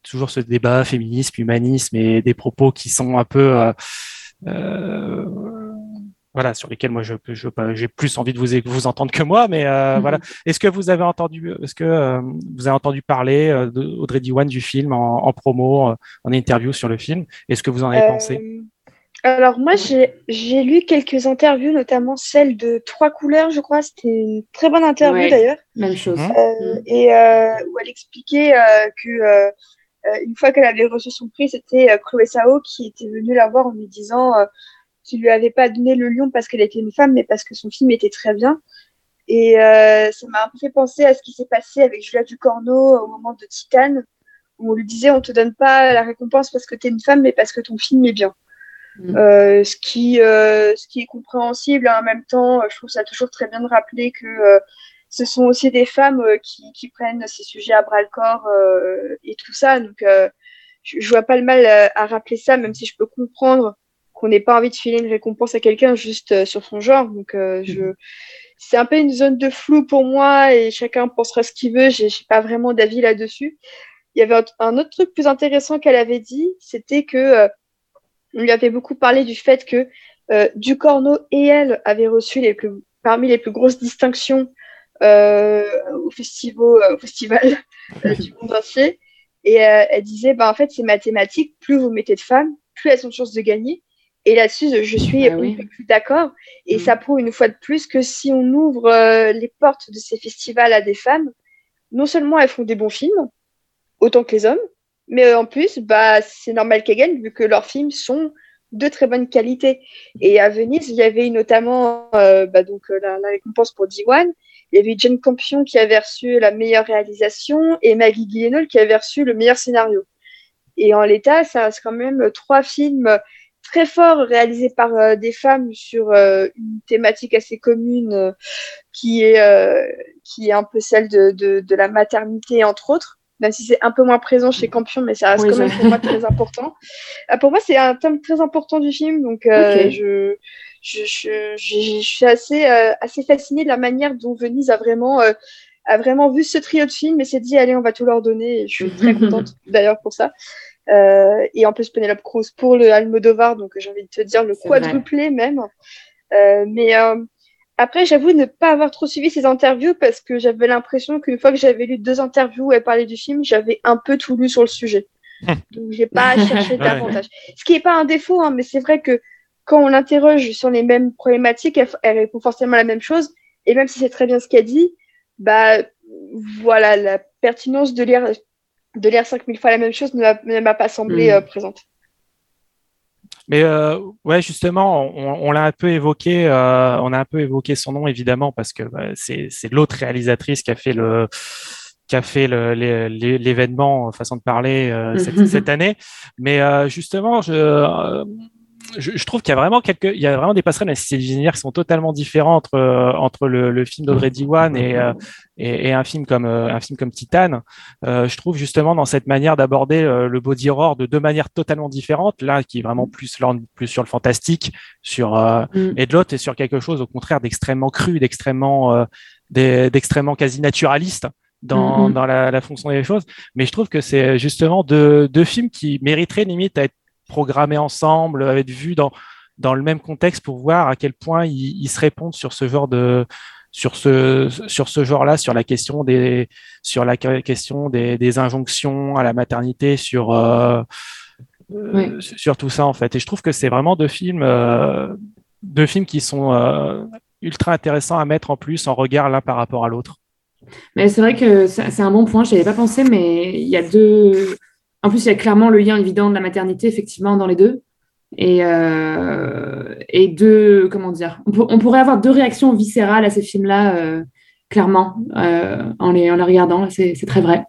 toujours ce débat féminisme, humanisme et des propos qui sont un peu voilà, sur lesquels moi je, je j'ai plus envie de vous, vous entendre que moi, mais mhm. voilà. Est-ce que vous avez entendu, est-ce que vous avez entendu parler d'Audrey Diwan du film en, en promo, en interview sur le film? Est-ce que vous en avez pensé? Alors moi, j'ai lu quelques interviews, notamment celle de Trois couleurs, je crois. C'était une très bonne interview d'ailleurs. Même chose. Euh, mm. Et euh, où elle expliquait euh, que une fois qu'elle avait reçu son prix, c'était Chloé Sao qui était venue la voir en lui disant qu'il lui avait pas donné le lion parce qu'elle était une femme, mais parce que son film était très bien. Et ça m'a un peu fait penser à ce qui s'est passé avec Julia Ducorneau au moment de Titane, où on lui disait on te donne pas la récompense parce que tu es une femme, mais parce que ton film est bien. Mm. Euh, ce, qui, euh, ce qui est compréhensible en même temps, je trouve ça toujours très bien de rappeler que euh, ce sont aussi des femmes qui, qui, prennent ces sujets à bras le corps et tout ça. Donc, je, je, vois pas le mal à, rappeler ça, même si je peux comprendre qu'on n'ait pas envie de filer une récompense à quelqu'un juste sur son genre. Donc, je, mm. c'est un peu une zone de flou pour moi et chacun pensera ce qu'il veut. J'ai pas vraiment d'avis là-dessus. Il y avait un autre truc plus intéressant qu'elle avait dit, c'était que on lui avait beaucoup parlé du fait que euh, Ducorneau et elle avaient reçu les plus, parmi les plus grosses distinctions euh, au, festival, euh, au festival du monde entier. Et elle disait, bah, en fait, c'est mathématique, plus vous mettez de femmes, plus elles ont de chances de gagner. Et là-dessus, je suis ah plus d'accord. Et mm. ça prouve une fois de plus que si on ouvre les portes de ces festivals à des femmes, non seulement elles font des bons films, autant que les hommes, mais euh, en plus, bah, c'est normal qu'elles gagnent vu que leurs films sont de très bonne qualité. Et à Venise, il y avait notamment euh, bah, donc, euh, la, récompense pour Diwan. Il y avait Jane Campion qui avait reçu la meilleure réalisation et Maggie Gyllenhaal qui avait reçu le meilleur scénario. Et en l'état, ça reste quand même trois films très forts réalisés par des femmes sur une thématique assez commune qui, est, qui est un peu celle de, de, de la maternité, entre autres même si c'est un peu moins présent chez Campion, mais ça reste quand même pour moi très important. Euh, pour moi, c'est un thème très important du film, donc euh, je, je, je, je, suis assez, euh, assez fascinée de la manière dont Venise a vraiment, a vraiment vu ce trio de films et s'est dit, allez, on va tout leur donner. Et je suis très contente d'ailleurs pour ça. et en plus, Penelope Cruz pour le Almodovar, donc j'ai envie de te dire le quadruplé même. mais après, j'avoue ne pas avoir trop suivi ces interviews parce que j'avais l'impression qu'une fois que j'avais lu deux interviews où elle parlait du film, j'avais un peu tout lu sur le sujet. Donc, j'ai pas cherché davantage. Ce qui n'est pas un défaut, hein, mais c'est vrai que quand on l'interroge sur les mêmes problématiques, elle, répond forcément la même chose. Et même si c'est très bien ce qu'elle dit, bah, voilà, la pertinence de lire, de lire 5000 fois la même chose ne m'a pas semblé mm. euh, présente. Mais euh, ouais, justement, on, l'a un peu évoqué, euh, on a un peu évoqué son nom évidemment parce que bah, c'est l'autre réalisatrice qui a fait le qui a fait l'événement façon de parler euh, cette, cette, année. Mais euh, justement, je, euh, je, trouve qu'il y a vraiment quelques, il y a vraiment des passerelles qui sont totalement différents entre euh, entre le, le film d'Audrey Diwan et, euh, et, et, un film comme euh, un film comme Titan. je trouve justement dans cette manière d'aborder le body horror de deux manières totalement différentes. L'un qui est vraiment plus plus sur le fantastique, sur mm. et de l'autre est sur quelque chose au contraire d'extrêmement cru, d'extrêmement d'extrêmement quasi naturaliste dans, mm, mm. dans la, la, fonction des choses. Mais je trouve que c'est justement deux, deux films qui mériteraient limite à être programmés ensemble, être vus dans, dans le même contexte pour voir à quel point ils, se répondent sur ce genre de sur ce sur ce genre-là, sur la question des sur la question des, des injonctions à la maternité, sur euh, euh sur tout ça en fait. Et je trouve que c'est vraiment deux films euh, deux films qui sont euh, ultra intéressants à mettre en plus en regard l'un par rapport à l'autre. Mais c'est vrai que c'est un bon point. Je avais pas pensé, mais il y a deux en plus, il y a clairement le lien évident de la maternité, effectivement, dans les deux. Et, euh, et deux, comment dire, on, pourrait avoir deux réactions viscérales à ces films-là, euh, clairement, euh, en, les, en les regardant. C'est très vrai.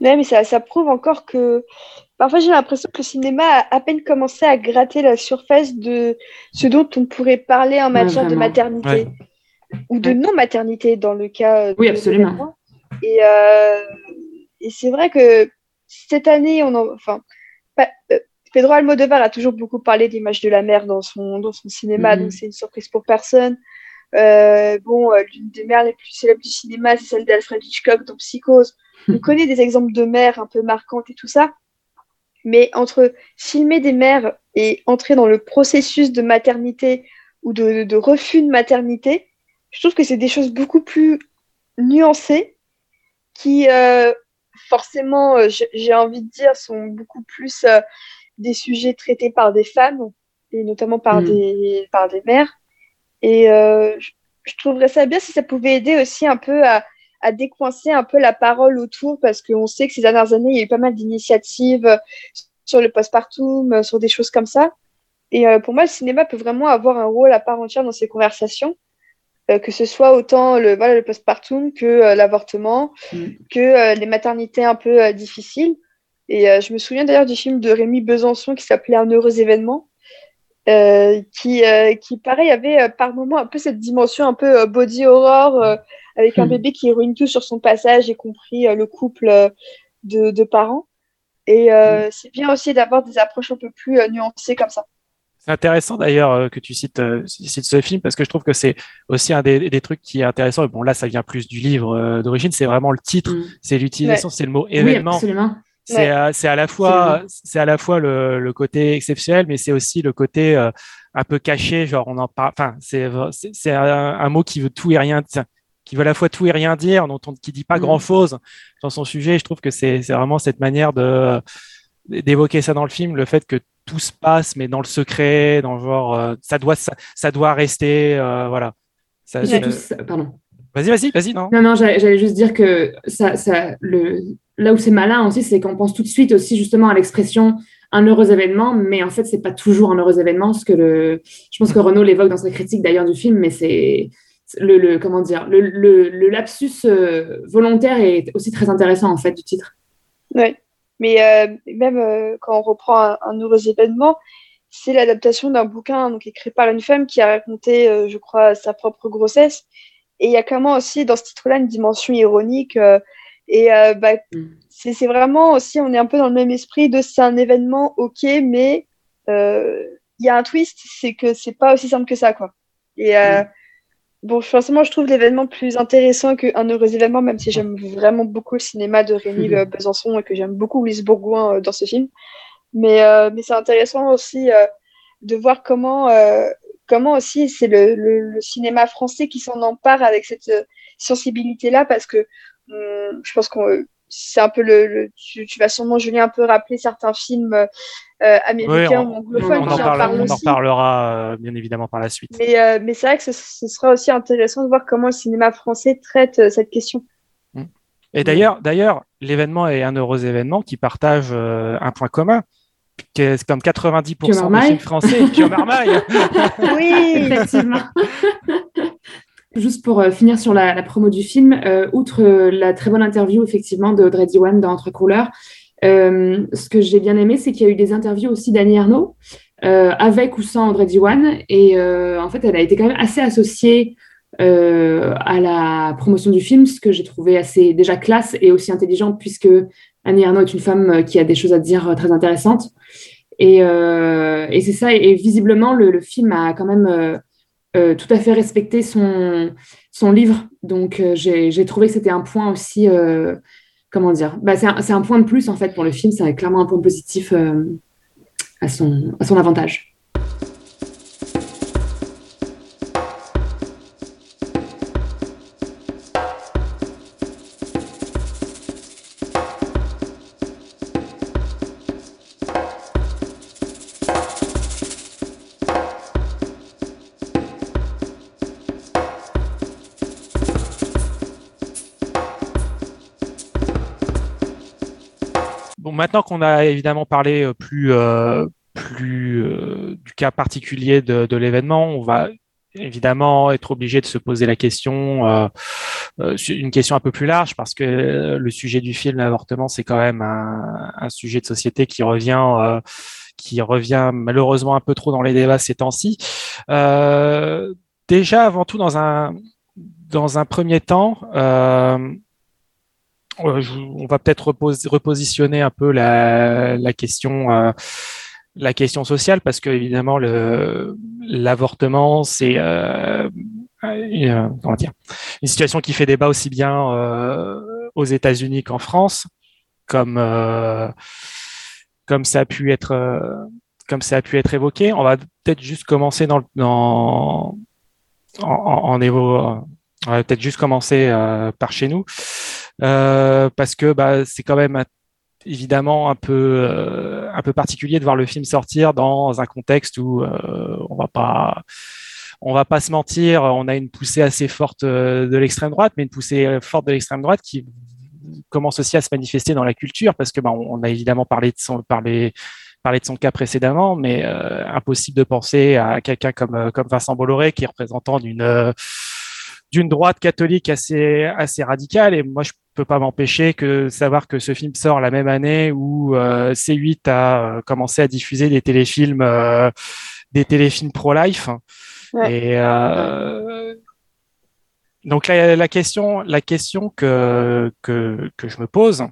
mais ça, ça, prouve encore que parfois j'ai l'impression que le cinéma a à peine commencé à gratter la surface de ce dont on pourrait parler en matière de maternité ou de non-maternité dans le cas. Oui, absolument. Et, euh, et c'est vrai que cette année, on enfin, euh, Pedro Almodovar a toujours beaucoup parlé d'image de la mer dans son, dans son cinéma, mhm. donc c'est une surprise pour personne. bon, l'une des mères les plus célèbres du cinéma, c'est celle d'Alfred Hitchcock dans Psychose. On connaît des exemples de mères un peu marquantes et tout ça. Mais entre filmer des mères et entrer dans le processus de maternité ou de, refus de maternité, je trouve que c'est des choses beaucoup plus nuancées qui, euh, forcément, euh, j'ai envie de dire, sont beaucoup plus euh, des sujets traités par des femmes et notamment par, mm. des, par des mères. Et je, je trouverais ça bien si ça pouvait aider aussi un peu à, à décoincer un peu la parole autour parce qu'on sait que ces dernières années, il y a eu pas mal d'initiatives sur le postpartum, sur des choses comme ça. Et euh, pour moi, le cinéma peut vraiment avoir un rôle à part entière dans ces conversations, euh, que ce soit autant le, voilà, le postpartum que euh, l'avortement, mm. que les maternités un peu difficiles. Et je me souviens d'ailleurs du film de Rémi Besançon qui s'appelait Un heureux événement, qui, qui, pareil, avait par moments un peu cette dimension un peu body horror, avec un mm. bébé qui ruine tout sur son passage, y compris le couple de, de, parents. Et mm. c'est bien aussi d'avoir des approches un peu plus nuancées comme ça. C'est intéressant d'ailleurs euh, que tu cites, euh, cites, ce film parce que je trouve que c'est aussi un des, des, trucs qui est intéressant. Et bon, là, ça vient plus du livre euh, d'origine. C'est vraiment le titre, mm. c'est l'utilisation, c'est le mot événement. Oui. C'est à la fois, c'est à la fois le, le, côté exceptionnel, mais c'est aussi le côté un peu caché. Genre, on en parle. Enfin, c'est c'est un, un, mot qui veut tout et rien, qui veut à la fois tout et rien dire, dont on qui dit pas mm. grand chose dans son sujet. Je trouve que c'est vraiment cette manière de d'évoquer ça dans le film, le fait que tout se passe, mais dans le secret, dans le genre, euh, ça doit, ça, doit rester, euh, voilà. Ça, Pardon. Vas-y, vas-y, vas-y, non. Non, non, j'allais juste dire que ça, ça, le, là où c'est malin aussi, c'est qu'on pense tout de suite aussi justement à l'expression un heureux événement, mais en fait, c'est pas toujours un heureux événement, ce que le, je pense que Renaud l'évoque dans sa critique d'ailleurs du film, mais c'est le, le, comment dire, le, le lapsus euh, volontaire est aussi très intéressant en fait du titre. Ouais. Mais euh, même euh, quand on reprend un, un heureux événement, c'est l'adaptation d'un bouquin donc, écrit par une femme qui a raconté, euh, je crois, sa propre grossesse. Et il y a quand même aussi dans ce titre-là une dimension ironique. et bah, mm. c'est vraiment aussi, on est un peu dans le même esprit de c'est un événement, ok, mais il y a un twist, c'est que c'est pas aussi simple que ça, quoi. Et mm. Bon, forcément, je trouve l'événement plus intéressant qu'un heureux événement, même si j'aime vraiment beaucoup le cinéma de Rémi. Besançon et que j'aime beaucoup Louise Bourgoin euh, dans ce film. Mais, euh, mais c'est intéressant aussi euh, de voir comment, comment aussi c'est le, le, cinéma français qui s'en empare avec cette sensibilité-là, parce que hum, je pense qu'on c'est un peu le, tu, vas sûrement Julien un peu rappeler certains films euh, américains ou anglophones on, en, parle, on en reparlera euh, bien évidemment par la suite. Mais, euh, mais c'est vrai que ce, sera aussi intéressant de voir comment le cinéma français traite cette question. Mm. Et d'ailleurs, d'ailleurs, l'événement est un heureux événement qui partage un point commun. C'est comme 90% des films français, Pio Marmaille. oui, effectivement. Juste pour euh, finir sur la, promo du film, euh, outre euh, la très bonne interview effectivement de Audrey Diwan dans Entre couleurs, ce que j'ai bien aimé, c'est qu'il y a eu des interviews aussi d'Annie Arnaud, avec ou sans Audrey Diwan, et en fait, elle a été quand même assez associée à la promotion du film, ce que j'ai trouvé assez déjà classe et aussi intelligente, puisque Annie Arnaud est une femme qui a des choses à dire très intéressantes. Et, c'est ça, et, visiblement, le, film a quand même euh, tout à fait respecter son, son livre. Donc, euh, j'ai trouvé que c'était un point aussi, euh, comment dire, bah, c'est un, un, point de plus en fait pour le film, c'est clairement un point positif à, son, à son avantage. Maintenant qu'on a évidemment parlé euh, plus, euh, plus euh, du cas particulier de, l'événement, on va évidemment être obligé de se poser la question, une question un peu plus large, parce que le sujet du film, l'avortement, c'est quand même un, sujet de société qui revient, qui revient malheureusement un peu trop dans les débats ces temps-ci. déjà, avant tout, dans un, dans un premier temps, on va peut-être repositionner un peu la, question euh, la question sociale parce que évidemment l'avortement c'est euh, dire, une situation qui fait débat aussi bien aux États-Unis qu'en France, comme comme ça a pu être comme ça a pu être évoqué. On va peut-être juste commencer dans, en, on va peut-être juste commencer euh, par chez nous, euh, parce que bah, c'est quand même évidemment un peu euh, un peu particulier de voir le film sortir dans un contexte où on va pas on va pas se mentir, on a une poussée assez forte de l'extrême droite, mais une poussée forte de l'extrême droite qui commence aussi à se manifester dans la culture, parce que bah, on a évidemment parlé de son parlé parlé de son cas précédemment, mais impossible de penser à quelqu'un comme comme Vincent Bolloré qui est représentant d'une d'une droite catholique assez assez radicale. Et moi je peux pas m'empêcher que savoir que ce film sort la même année où euh, C8 a euh, commencé à diffuser des téléfilms euh, des téléfilms pro-life et donc la, question la question que que que je me pose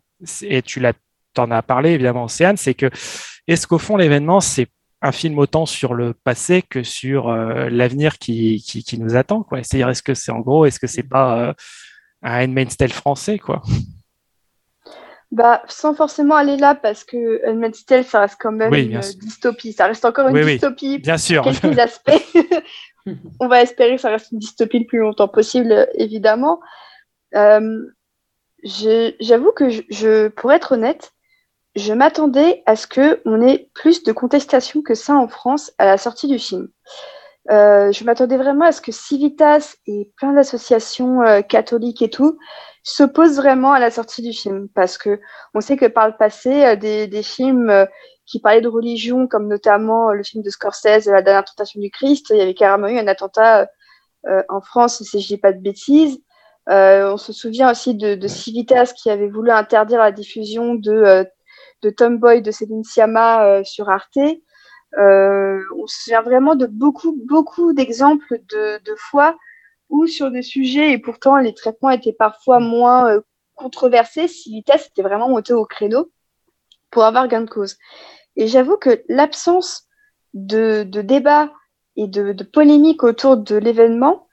et tu l'as t'en as parlé évidemment Océane c'est que est-ce qu'au fond l'événement c'est un film autant sur le passé que sur l'avenir qui, qui, nous attend. Quoi? C'est-à-dire, est-ce que c'est en gros, est-ce que c'est pas un Handmaid's Tale français quoi bah, sans forcément aller là, parce que Handmaid's Tale, ça reste quand même une dystopie. Ça reste encore une dystopie. bien sûr. Quelques aspects. On va espérer que ça reste une dystopie le plus longtemps possible, évidemment. Euh, j'avoue que je, je, pour être honnête, je m'attendais à ce qu'on ait plus de contestation que ça en France à la sortie du film. Euh, je m'attendais vraiment à ce que Civitas et plein d'associations euh, catholiques et tout s'opposent vraiment à la sortie du film, parce que on sait que par le passé, euh, des, des, films euh, qui parlaient de religion, comme notamment le film de Scorsese, La dernière tentation du Christ, il y avait carrément eu un attentat en France, si je dis pas de bêtises. on se souvient aussi de, de, Civitas qui avait voulu interdire la diffusion de de Tomboy de Céline Sciamma sur Arte. Euh, on se souvient vraiment de beaucoup, beaucoup d'exemples de, fois où sur des sujets, et pourtant les traitements étaient parfois moins euh, controversés, si vitesse était vraiment monté au créneau pour avoir gain de cause. Et j'avoue que l'absence de, débat et de, de polémique autour de l'événement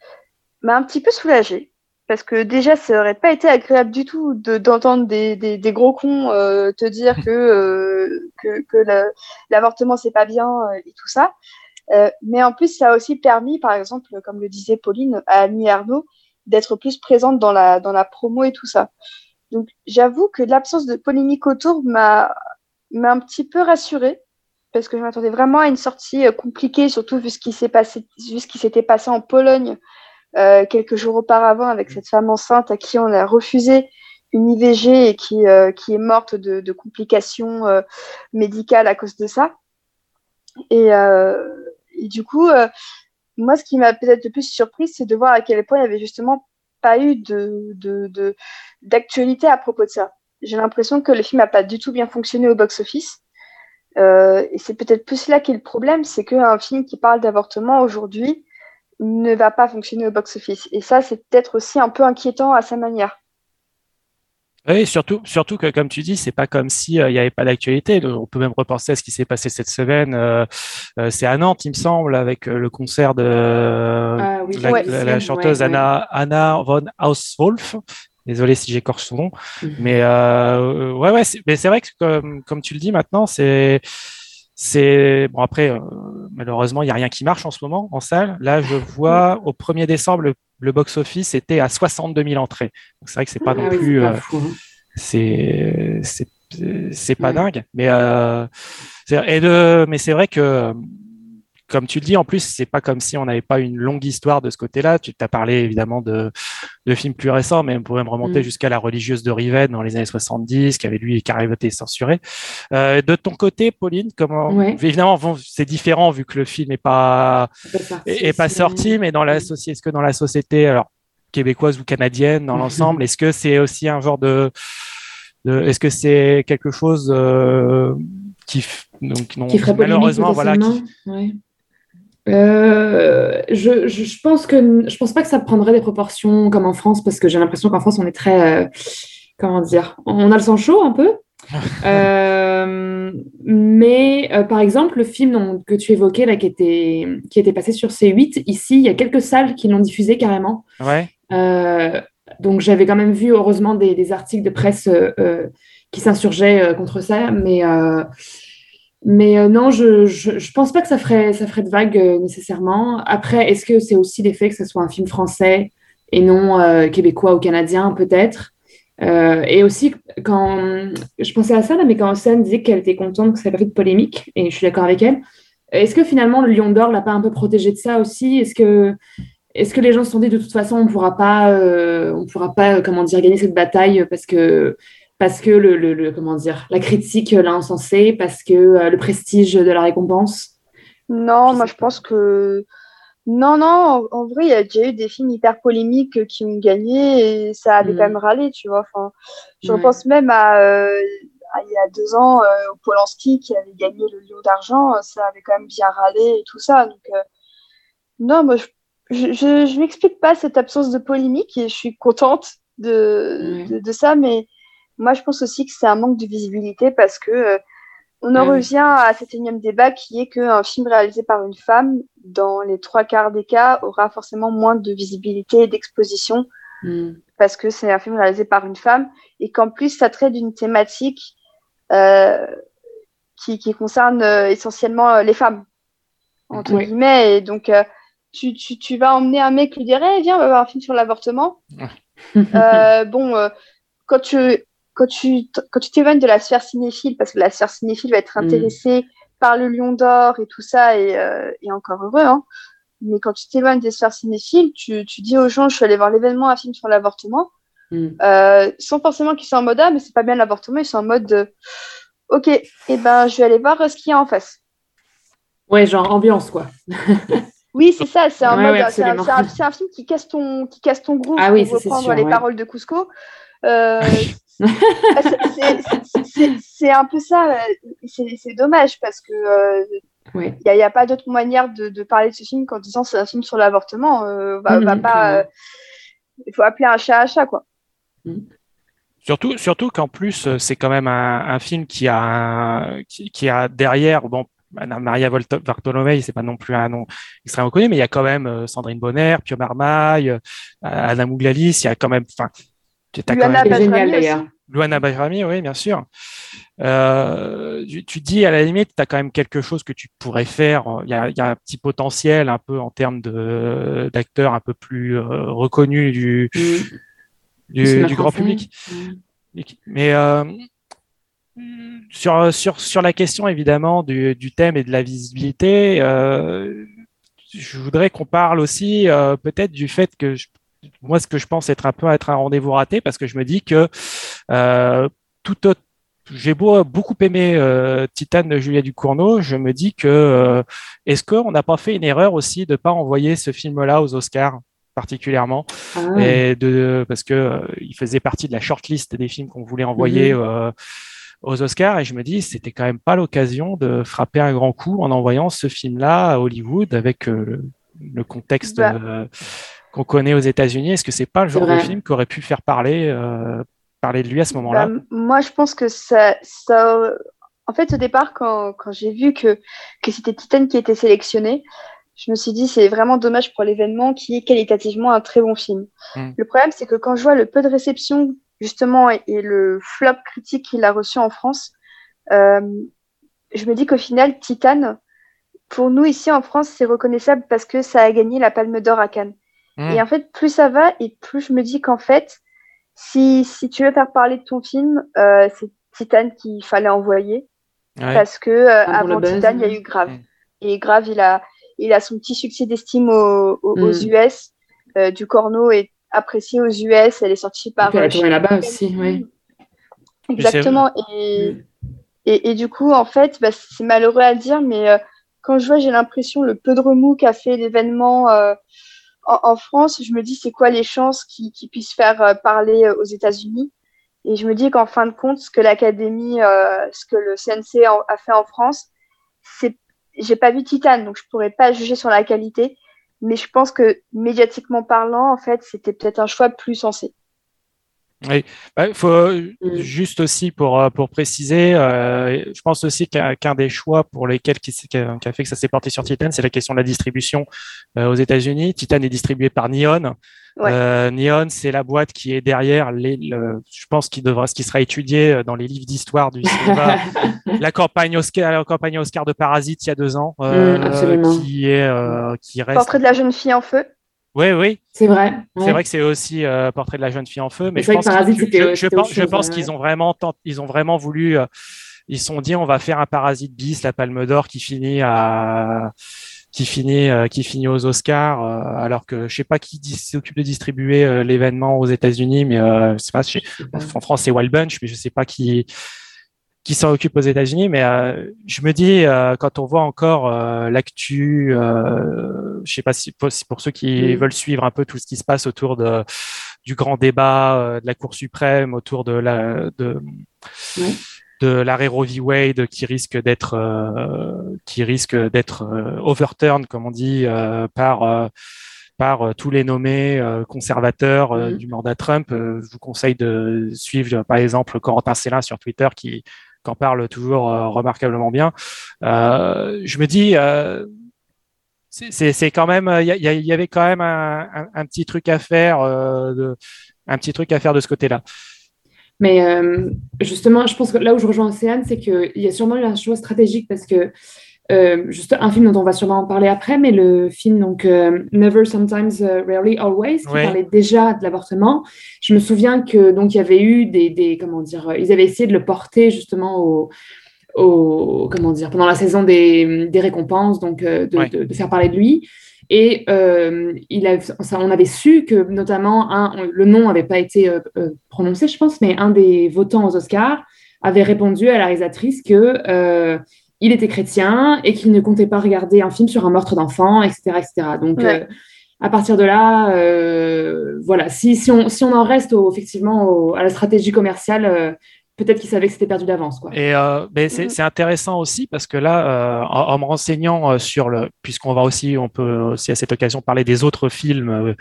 m'a un petit peu soulagée parce que déjà, ça aurait pas été agréable du tout d'entendre des, des, gros cons euh, te dire que, euh, que, que l'avortement, c'est pas bien euh, et tout ça. mais en plus, ça a aussi permis, par exemple, comme le disait Pauline, à Annie Arnaud, d'être plus présente dans la, dans la promo et tout ça. Donc, j'avoue que l'absence de polémique autour m'a un petit peu rassurée parce que je m'attendais vraiment à une sortie compliquée, surtout vu ce qui s'est passé, vu ce qui s'était passé en Pologne euh, quelques jours auparavant avec cette femme enceinte à qui on a refusé une IVG et qui, euh, qui est morte de, de complications euh, médicales à cause de ça. Et, et du coup, moi, ce qui m'a peut-être le plus surprise, c'est de voir à quel point il n'y avait justement pas eu de, d'actualité à propos de ça. J'ai l'impression que le film n'a pas du tout bien fonctionné au box-office. Euh, et c'est peut-être plus là qu'est le problème, c'est qu'un film qui parle d'avortement aujourd'hui, ne va pas fonctionner au box-office. Et ça, c'est peut-être aussi un peu inquiétant à sa manière. Oui, surtout, surtout que comme tu dis, c'est pas comme si euh, il n'y avait pas d'actualité. On peut même repenser à ce qui s'est passé cette semaine. Euh, euh, c'est à Nantes, il me semble, avec le concert de ah la, chanteuse Anna, Anna von Hauswolf. Désolé si j'écorche son nom, mhm. mais ouais, ouais, mais c'est vrai que comme, comme tu le dis maintenant, c'est c'est bon après, euh, malheureusement, il n'y a rien qui marche en ce moment en salle. Là, je vois au 1er décembre, le, box-office était à 62 000 entrées. c'est vrai que c'est pas ah non plus, euh, hein. c'est c'est pas dingue, mais euh, et de, mais c'est vrai que comme tu le dis, en plus, c'est pas comme si on n'avait pas une longue histoire de ce côté-là. Tu t'as parlé évidemment de, de films plus récents, mais on pourrait me remonter mm. jusqu'à La religieuse de Riven dans les années 70, qui avait lui qui été censuré. Euh, de ton côté, Pauline, comment Évidemment, c'est différent vu que le film n'est pas est, pas sorti, mais dans la société, est-ce que dans la société, alors québécoise ou canadienne, dans l'ensemble, est-ce que c'est aussi un genre de, est-ce que c'est quelque chose euh, qui donc non, malheureusement voilà qui, euh, je, je, pense que je pense pas que ça prendrait des proportions comme en France parce que j'ai l'impression qu'en France on est très euh, comment dire on a le sang chaud un peu mais par exemple, le film que tu évoquais, là, qui était, qui était passé sur C8, ici, il y a quelques salles qui l'ont diffusé carrément. Ouais. donc j'avais quand même vu, heureusement, des, des articles de presse qui s'insurgeaient contre ça. Mais mais euh, non, je, je, pense pas que ça ferait, ça ferait de vague euh, nécessairement. Après, est-ce que c'est aussi l'effet que ce soit un film français et non euh, québécois ou canadien, peut-être? Et aussi, quand je pensais à ça, là, mais quand Océane disait qu'elle était contente que ça n'ait pas fait de polémique, et je suis d'accord avec elle, est-ce que finalement le Lion d'Or l'a pas un peu protégé de ça aussi? Est-ce que, est que les gens se sont dit de toute façon on pourra pas, pourra pas, comment dire, gagner cette bataille parce que parce que le, comment dire, la critique l'a encensé, parce que euh, le prestige de la récompense? Non, moi je pense que non, non, en, vrai, il y a déjà eu des films hyper polémiques qui ont gagné et ça avait mm. quand même râlé, tu vois. Enfin, je pense même à, euh, il y a deux ans, euh, Polanski qui avait gagné le Lion d'argent, ça avait quand même bien râlé et tout ça. Donc, non, moi, je, je, m'explique pas cette absence de polémique et je suis contente de, de ça, mais moi, je pense aussi que c'est un manque de visibilité parce que euh, on en revient à cet énième débat qui est qu'un film réalisé par une femme, dans les trois quarts des cas, aura forcément moins de visibilité et d'exposition hmm. parce que c'est un film réalisé par une femme et qu'en plus, ça traite d'une thématique euh, qui, concerne euh, essentiellement les femmes, entre guillemets. Et donc, tu, tu, vas emmener un mec lui dire eh, Viens, on va voir un film sur l'avortement. bon, quand tu quand tu quand tu t'éloignes de la sphère cinéphile, parce que la sphère cinéphile va être mm. intéressée par le Lion d'Or et tout ça, et, euh, et encore heureux, hein. mais quand tu t'éloignes des sphères cinéphiles, tu, tu dis aux gens, je suis allé voir l'événement, un film sur l'avortement, mm. euh, sans forcément qu'ils soient en mode, ah, mais c'est pas bien l'avortement, ils sont en mode, ok, et eh ben, je vais aller voir ce qu'il y a en face. Ouais, genre ambiance, quoi. Oui, c'est ça, c'est un, film qui casse ton, qui casse ton groove ah, oui, pour reprendre les paroles de Cusco. Euh, c'est un peu ça. Euh, c'est dommage parce que il euh, n'y a, pas d'autre manière de, parler de ce film qu'en disant c'est un film sur l'avortement. Euh, va, mhm, pas. Il faut appeler un chat un chat, quoi. Mhm. Surtout, surtout qu'en plus, c'est quand même un, film qui a, qui, a derrière, bon, Maria Bartolomei, c'est pas non plus un nom extrêmement connu, mais il y a quand même Sandrine Bonner, Pio Marmaille, Anna Mouglalis, il y a quand même, enfin, Luana d'ailleurs. Luana Bahrami, oui, bien sûr. Euh, tu, dis à la limite, tu as quand même quelque chose que tu pourrais faire. Il y, a, un petit potentiel un peu en termes d'acteurs un peu plus euh, reconnus du, du, grand public. Mais euh, sur, sur, sur la question évidemment du, du, thème et de la visibilité, je voudrais qu'on parle aussi peut-être du fait que moi, ce que je pense être un peu être un rendez-vous raté, parce que je me dis que euh, tout autre j'ai beau, beaucoup aimé euh, Titane de Julia Ducournau, je me dis que euh, est-ce qu'on n'a pas fait une erreur aussi de pas envoyer ce film-là aux Oscars particulièrement? Ah et de parce que euh, il faisait partie de la shortlist des films qu'on voulait envoyer mhm. aux Oscars et je me dis c'était quand même pas l'occasion de frapper un grand coup en envoyant ce film-là à Hollywood avec le, contexte bah qu'on connaît aux États-Unis. Est-ce que c'est pas le genre de film qui aurait pu faire parler, euh, parler de lui à ce moment-là? Bah, Moi, je pense que ça, ça... En fait, au départ, quand, quand j'ai vu que, que c'était Titan qui était sélectionné, je me suis dit c'est vraiment dommage pour l'événement qui est qualitativement un très bon film. Hmm. Le problème, c'est que quand je vois le peu de réception justement et, le flop critique qu'il a reçu en France, euh, je me dis qu'au final, Titan, pour nous ici en France, c'est reconnaissable parce que ça a gagné la Palme d'Or à Cannes. Et mm. en fait, plus ça va et plus je me dis qu'en fait, si, si tu veux faire parler de ton film, euh, c'est Titan qu'il fallait envoyer. Parce que euh, avant Titan, il y a eu Grave. Mm. Et Grave, il a, il a son petit succès d'estime aux, aux, US. Mm. Euh, du Corneau est apprécié aux US. Elle est sortie par. Elle est là-bas aussi, oui. Exactement. Et, et, et, du coup, en fait, bah, c'est malheureux à dire, mais quand je vois, j'ai l'impression le peu de remous qu'a fait l'événement en, France, je me dis c'est quoi les chances qu'ils puissent faire euh, parler euh, aux États-Unis? Et je me dis qu'en fin de compte, ce que l'Académie, euh, ce que le CNC a, fait en France, c'est j'ai pas vu Titan, donc je pourrais pas juger sur la qualité, mais je pense que médiatiquement parlant, en fait, c'était peut-être un choix plus sensé. Oui, bah, faut mm. juste aussi pour, euh, pour préciser, euh, je pense aussi qu'un des choix pour lesquels qui, qui, a, fait que ça s'est porté sur Titan, c'est la question de la distribution euh, aux États-Unis. Titan est distribué par Neon. Neon, c'est la boîte qui est derrière les, je pense qu'il devra, ce qui sera étudié dans les livres d'histoire du cinéma, la campagne Oscar, la campagne Oscar de Parasite il y a deux ans, mm, qui est, qui reste. Portrait de la jeune fille en feu. Oui, oui. C'est vrai. C'est vrai que c'est aussi euh, Portrait de la jeune fille en feu, mais je pense, je, pense, qu'ils ont vraiment, ils ont vraiment voulu. Euh, ils se sont dit, on va faire un Parasite bis, la Palme d'Or, qui finit à qui finit euh, qui finit aux Oscars alors que je sais pas qui s'occupe de distribuer l'événement aux États-Unis mais c'est pas, en France c'est Wild Bunch mais je sais pas qui qui s'en occupe aux États-Unis, mais euh, je me dis euh, quand on voit encore euh, l'actu, je sais pas si pour, pour ceux qui mm. veulent suivre un peu tout ce qui se passe autour de du grand débat de la Cour suprême, autour de la de de l'arrêt Roe v. Wade qui risque d'être qui risque d'être overturned comme on dit par par tous les nommés conservateurs mm. du mandat Trump. je vous conseille de suivre par exemple Corentin Célin sur Twitter qui qu'en parle toujours euh, remarquablement bien. Euh, je me dis, euh, c'est quand même, il y, avait quand même un, petit truc à faire, de, un petit truc à faire de ce côté-là. Mais justement, je pense que là où je rejoins Océane, c'est qu'il y a sûrement eu un choix stratégique parce que euh, juste un film dont on va sûrement en parler après, mais le film donc euh, Never, Sometimes, uh, Rarely, Always, qui parlait déjà de l'avortement. Je me souviens que donc il y avait eu des, des, comment dire, ils avaient essayé de le porter justement au, au comment dire pendant la saison des, des récompenses, donc euh, de, de, faire parler de lui. Et il a, on avait su que notamment un, le nom n'avait pas été prononcé, je pense, mais un des votants aux Oscars avait répondu à la réalisatrice que il était chrétien et qu'il ne comptait pas regarder un film sur un meurtre d'enfant, etc., etc. Donc, euh, à partir de là, euh, voilà, si, si, on, si on en reste effectivement à la stratégie commerciale, euh, peut-être qu'il savait que c'était perdu d'avance. Et ben, mm-hmm. c'est intéressant aussi parce que là, en, me renseignant sur le, puisqu'on va aussi, on peut aussi à cette occasion parler des autres films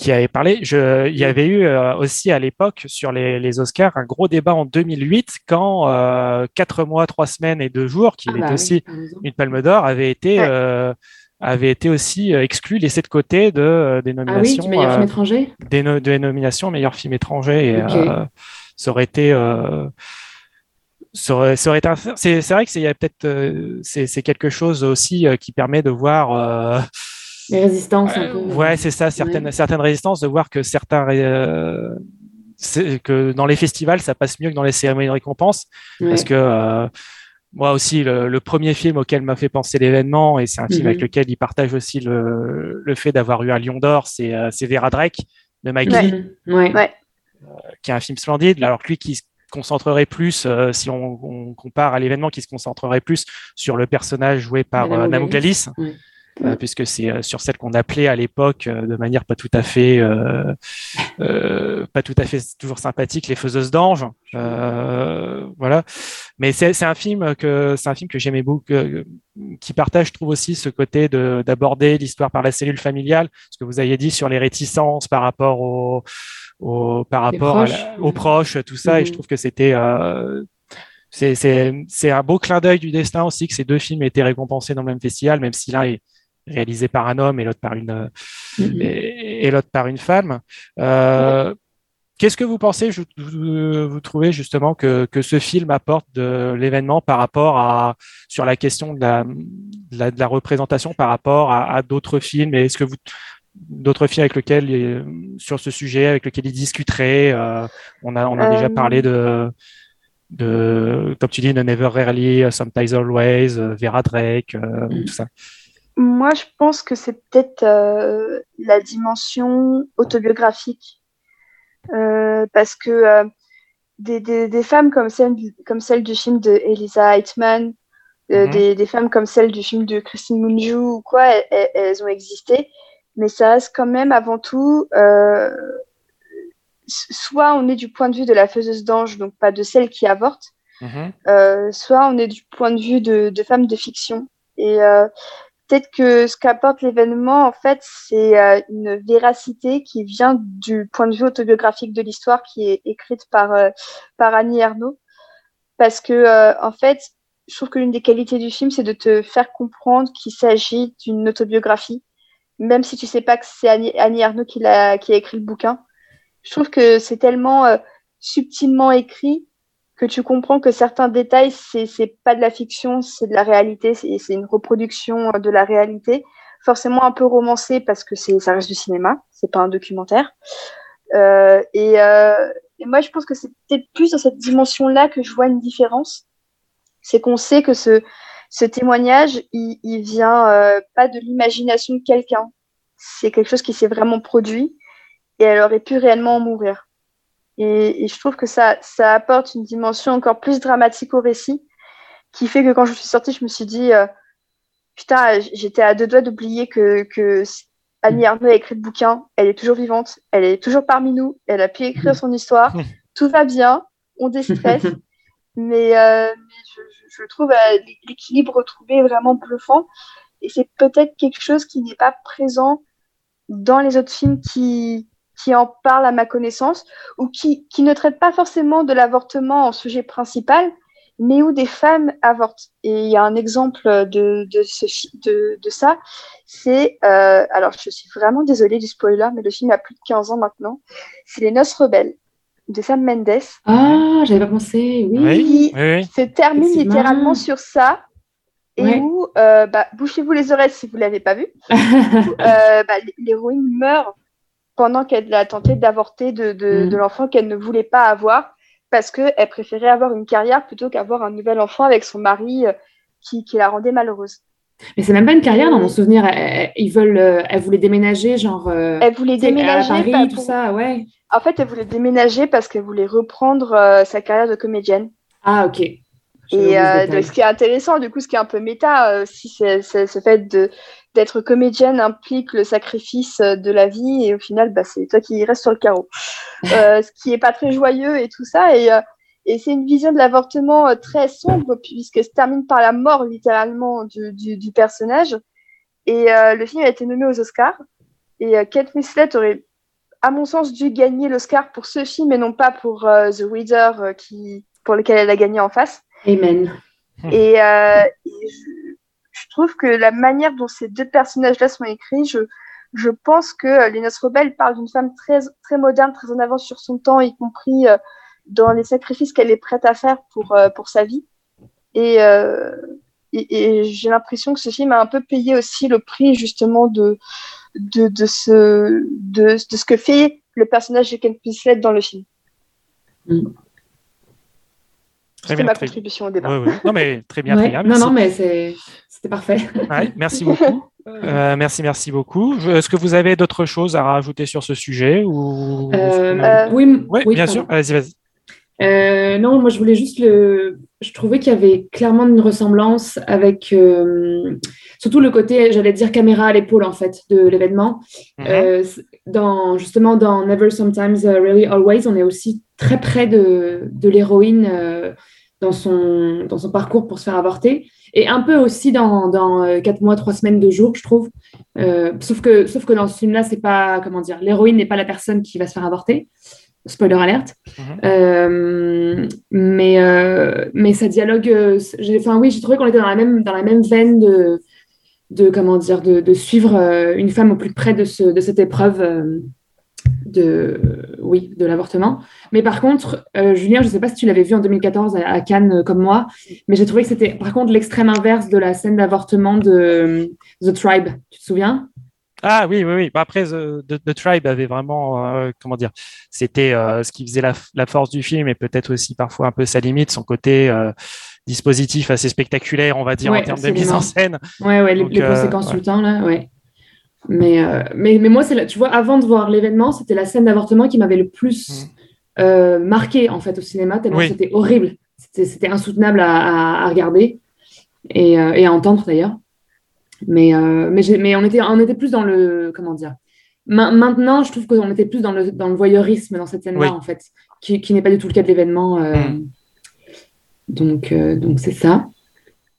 qui avait parlé. Je, il y avait eu euh, aussi à l'époque sur les, les, Oscars un gros débat en 2008 quand euh, quatre mois, trois semaines et deux jours, qui ah était bah aussi une Palme d'Or, avait été euh, avait été aussi exclu, laissé de côté de des nominations. Ah oui, meilleur film étranger? Des, des, nominations meilleur film étranger et aurait, ça aurait été c'est vrai que c'est peut-être c'est quelque chose aussi qui permet de voir les résistances. Un peu. Ouais, c'est ça, certaines, certaines résistances, de voir que certains. Euh, que dans les festivals, ça passe mieux que dans les cérémonies de récompense. Parce que euh, moi aussi, le, premier film auquel m'a fait penser l'événement, et c'est un film avec mhm. lequel il partage aussi le, le fait d'avoir eu un Lion d'Or, c'est euh, Vera Drake de Mike Lee, ouais. qui est un film splendide. Alors que lui qui se concentrerait plus, si on, on, compare à l'événement, qui se concentrerait plus sur le personnage joué par Namouk Alice. Euh, puisque c'est euh, sur celle qu'on appelait à l'époque euh, de manière pas tout à fait, pas tout à fait toujours sympathique, les faiseuses d'anges. voilà. Mais c'est un film que c'est un film que j'aimais beaucoup, qui partage, je trouve aussi ce côté d'aborder l'histoire par la cellule familiale, ce que vous aviez dit sur les réticences par rapport au, au par rapport aux proches, tout ça. Et je mm-hmm. trouve que c'était c'est un beau clin d'œil du destin aussi que ces deux films aient été récompensés dans le même festival, même si l'un est réalisé par un homme et l'autre par une mm-hmm. et, l'autre par une femme. Euh, qu'est-ce que vous pensez, vous, trouvez justement que, que, ce film apporte de l'événement par rapport à sur la question de la, de la, représentation par rapport à, d'autres films? Est-ce que vous d'autres films avec lesquels sur ce sujet avec lesquels ils discuteraient euh, On a on a déjà parlé de de comme tu dis, de Never Rarely, Sometimes Always, Vera Drake, mm. tout ça. Moi, je pense que c'est peut-être euh, la dimension autobiographique. Euh, parce que euh, des, des, des, femmes comme celle, comme celle du film de Elisa Heitman, mhm. des, des, femmes comme celle du film de Christine Mungiu ou quoi, elles, ont existé. Mais ça reste quand même avant tout, soit on est du point de vue de la faiseuse d'ange, donc pas de celle qui avorte, mhm. soit on est du point de vue de, de femmes de fiction. Et peut-être que ce qu'apporte l'événement, en fait, c'est euh, une véracité qui vient du point de vue autobiographique de l'histoire qui est écrite par, euh, par Annie Ernaux. Parce que, euh, en fait, je trouve que l'une des qualités du film, c'est de te faire comprendre qu'il s'agit d'une autobiographie, même si tu sais pas que c'est Annie, Annie Ernaux qui a, qui a écrit le bouquin. Je trouve que c'est tellement subtilement écrit que tu comprends que certains détails, c'est c'est pas de la fiction, c'est de la réalité, c'est une reproduction de la réalité, forcément un peu romancée parce que ça reste du cinéma, c'est pas un documentaire. Euh, et, euh, et, moi, je pense que c'est peut-être plus dans cette dimension-là que je vois une différence. C'est qu'on sait que ce, ce témoignage, il, vient euh, pas de l'imagination de quelqu'un. C'est quelque chose qui s'est vraiment produit et elle aurait pu réellement en mourir. Et, je trouve que ça, ça apporte une dimension encore plus dramatique au récit, qui fait que quand je suis sortie, je me suis dit, euh, putain, j'étais à deux doigts d'oublier que, que Annie Arnaud a écrit le bouquin, elle est toujours vivante, elle est toujours parmi nous, elle a pu écrire son histoire, tout va bien, on déstresse, mais, euh, je, je, trouve euh, l'équilibre retrouvé vraiment bluffant, et c'est peut-être quelque chose qui n'est pas présent dans les autres films qui, qui en parle à ma connaissance ou qui, qui ne traite pas forcément de l'avortement en sujet principal, mais où des femmes avortent. Et il y a un exemple de, de, ce, de, de ça, c'est, euh, alors je suis vraiment désolée du spoiler, mais le film a plus de 15 ans maintenant, c'est Les Noces Rebelles de Sam Mendes. Ah, j'avais pas pensé, oui. Qui se termine littéralement sur ça. Et où, euh, bah, bouchez-vous les oreilles si vous l'avez pas vu, euh, bah, l'héroïne meurt pendant qu'elle a tenté d'avorter de, de, mm. l'enfant qu'elle ne voulait pas avoir parce qu'elle préférait avoir une carrière plutôt qu'avoir un nouvel enfant avec son mari euh, qui, qui, la rendait malheureuse. Mais c'est même pas une carrière dans mon souvenir. Elle, ils veulent, euh, elle voulait déménager, genre. Euh, elle voulait déménager à Paris, tout ça, ouais. En fait, elle voulait déménager parce qu'elle voulait reprendre sa carrière de comédienne. Ah, ok. Et ce qui est intéressant, du coup, ce qui est un peu méta, aussi, c'est ce fait de, d'être comédienne implique le sacrifice euh, de la vie et au final, bah, c'est toi qui restes sur le carreau. Euh, ce qui est pas très joyeux et tout ça. Et, euh, et c'est une vision de l'avortement très sombre puisque se termine par la mort littéralement du, du, du personnage. Et le film a été nommé aux Oscars. Et Kate Winslet aurait, à mon sens, dû gagner l'Oscar pour ce film et non pas pour The Reader qui, pour lequel elle a gagné en face. Amen. Et, et je, je trouve que la manière dont ces deux personnages-là sont écrits, je, je pense que euh, Les Noces Rebelles parle d'une femme très, très moderne, très en avance sur son temps, y compris euh, dans les sacrifices qu'elle est prête à faire pour, euh, pour sa vie. Et, et, j'ai l'impression que ce film a un peu payé aussi le prix justement de, de, de, ce, de, de ce que fait le personnage de Ken Winslet dans le film. Mm. Ma contribution au débat. Non, mais très bien, très bien. Merci. Non, non, mais c'était parfait. merci beaucoup. Euh, merci, merci beaucoup. Est-ce que vous avez d'autres choses à rajouter sur ce sujet ou... Euh, euh, oui, oui, bien sûr. Vas-y, vas-y. non, moi je voulais juste le. Je trouvais qu'il y avait clairement une ressemblance avec surtout le côté, j'allais dire caméra à l'épaule en fait de l'événement. Mhm. dans justement dans Never Sometimes Really Always, on est aussi très près de, de l'héroïne dans son, dans son parcours pour se faire avorter. Et un peu aussi dans, dans 4 euh, mois, 3 semaines, 2 jours, je trouve. Euh, sauf, que, sauf que dans ce film-là, c'est pas, comment dire, l'héroïne n'est pas la personne qui va se faire avorter. Spoiler alerte. Mhm. Euh, mais, mais ça dialogue. Enfin, oui, j'ai trouvé qu'on était dans la même, dans la même veine de, de comment dire, de, de suivre une femme au plus près de, ce, de cette épreuve de, oui, de l'avortement. Mais par contre, euh, Julien, je sais pas si tu l'avais vu en 2014 à, Cannes euh, comme moi, mais j'ai trouvé que c'était par contre l'extrême inverse de la scène d'avortement de euh, The Tribe. Tu te souviens? Ah oui, oui, oui. Bah, après, The, Tribe avait vraiment, comment dire, c'était ce qui faisait la, force du film et peut-être aussi parfois un peu sa limite, son côté dispositif assez spectaculaire, on va dire, en termes de mise en scène. Ouais, ouais, les, conséquences tout le temps, là, ouais. Mais, euh, mais, mais, moi, c'est tu vois, avant de voir l'événement, c'était la scène d'avortement qui m'avait le plus mm. euh, marqué en fait au cinéma, tellement c'était horrible. C'était insoutenable à, à, regarder et, euh, et, à entendre d'ailleurs. Mais, mais, mais, on, était, on était plus dans le. Comment dire Maintenant, je trouve qu'on était plus dans le, dans le voyeurisme dans cette scène-là, en fait, qui, qui n'est pas du tout le cas de l'événement. Mm. Donc, donc c'est ça.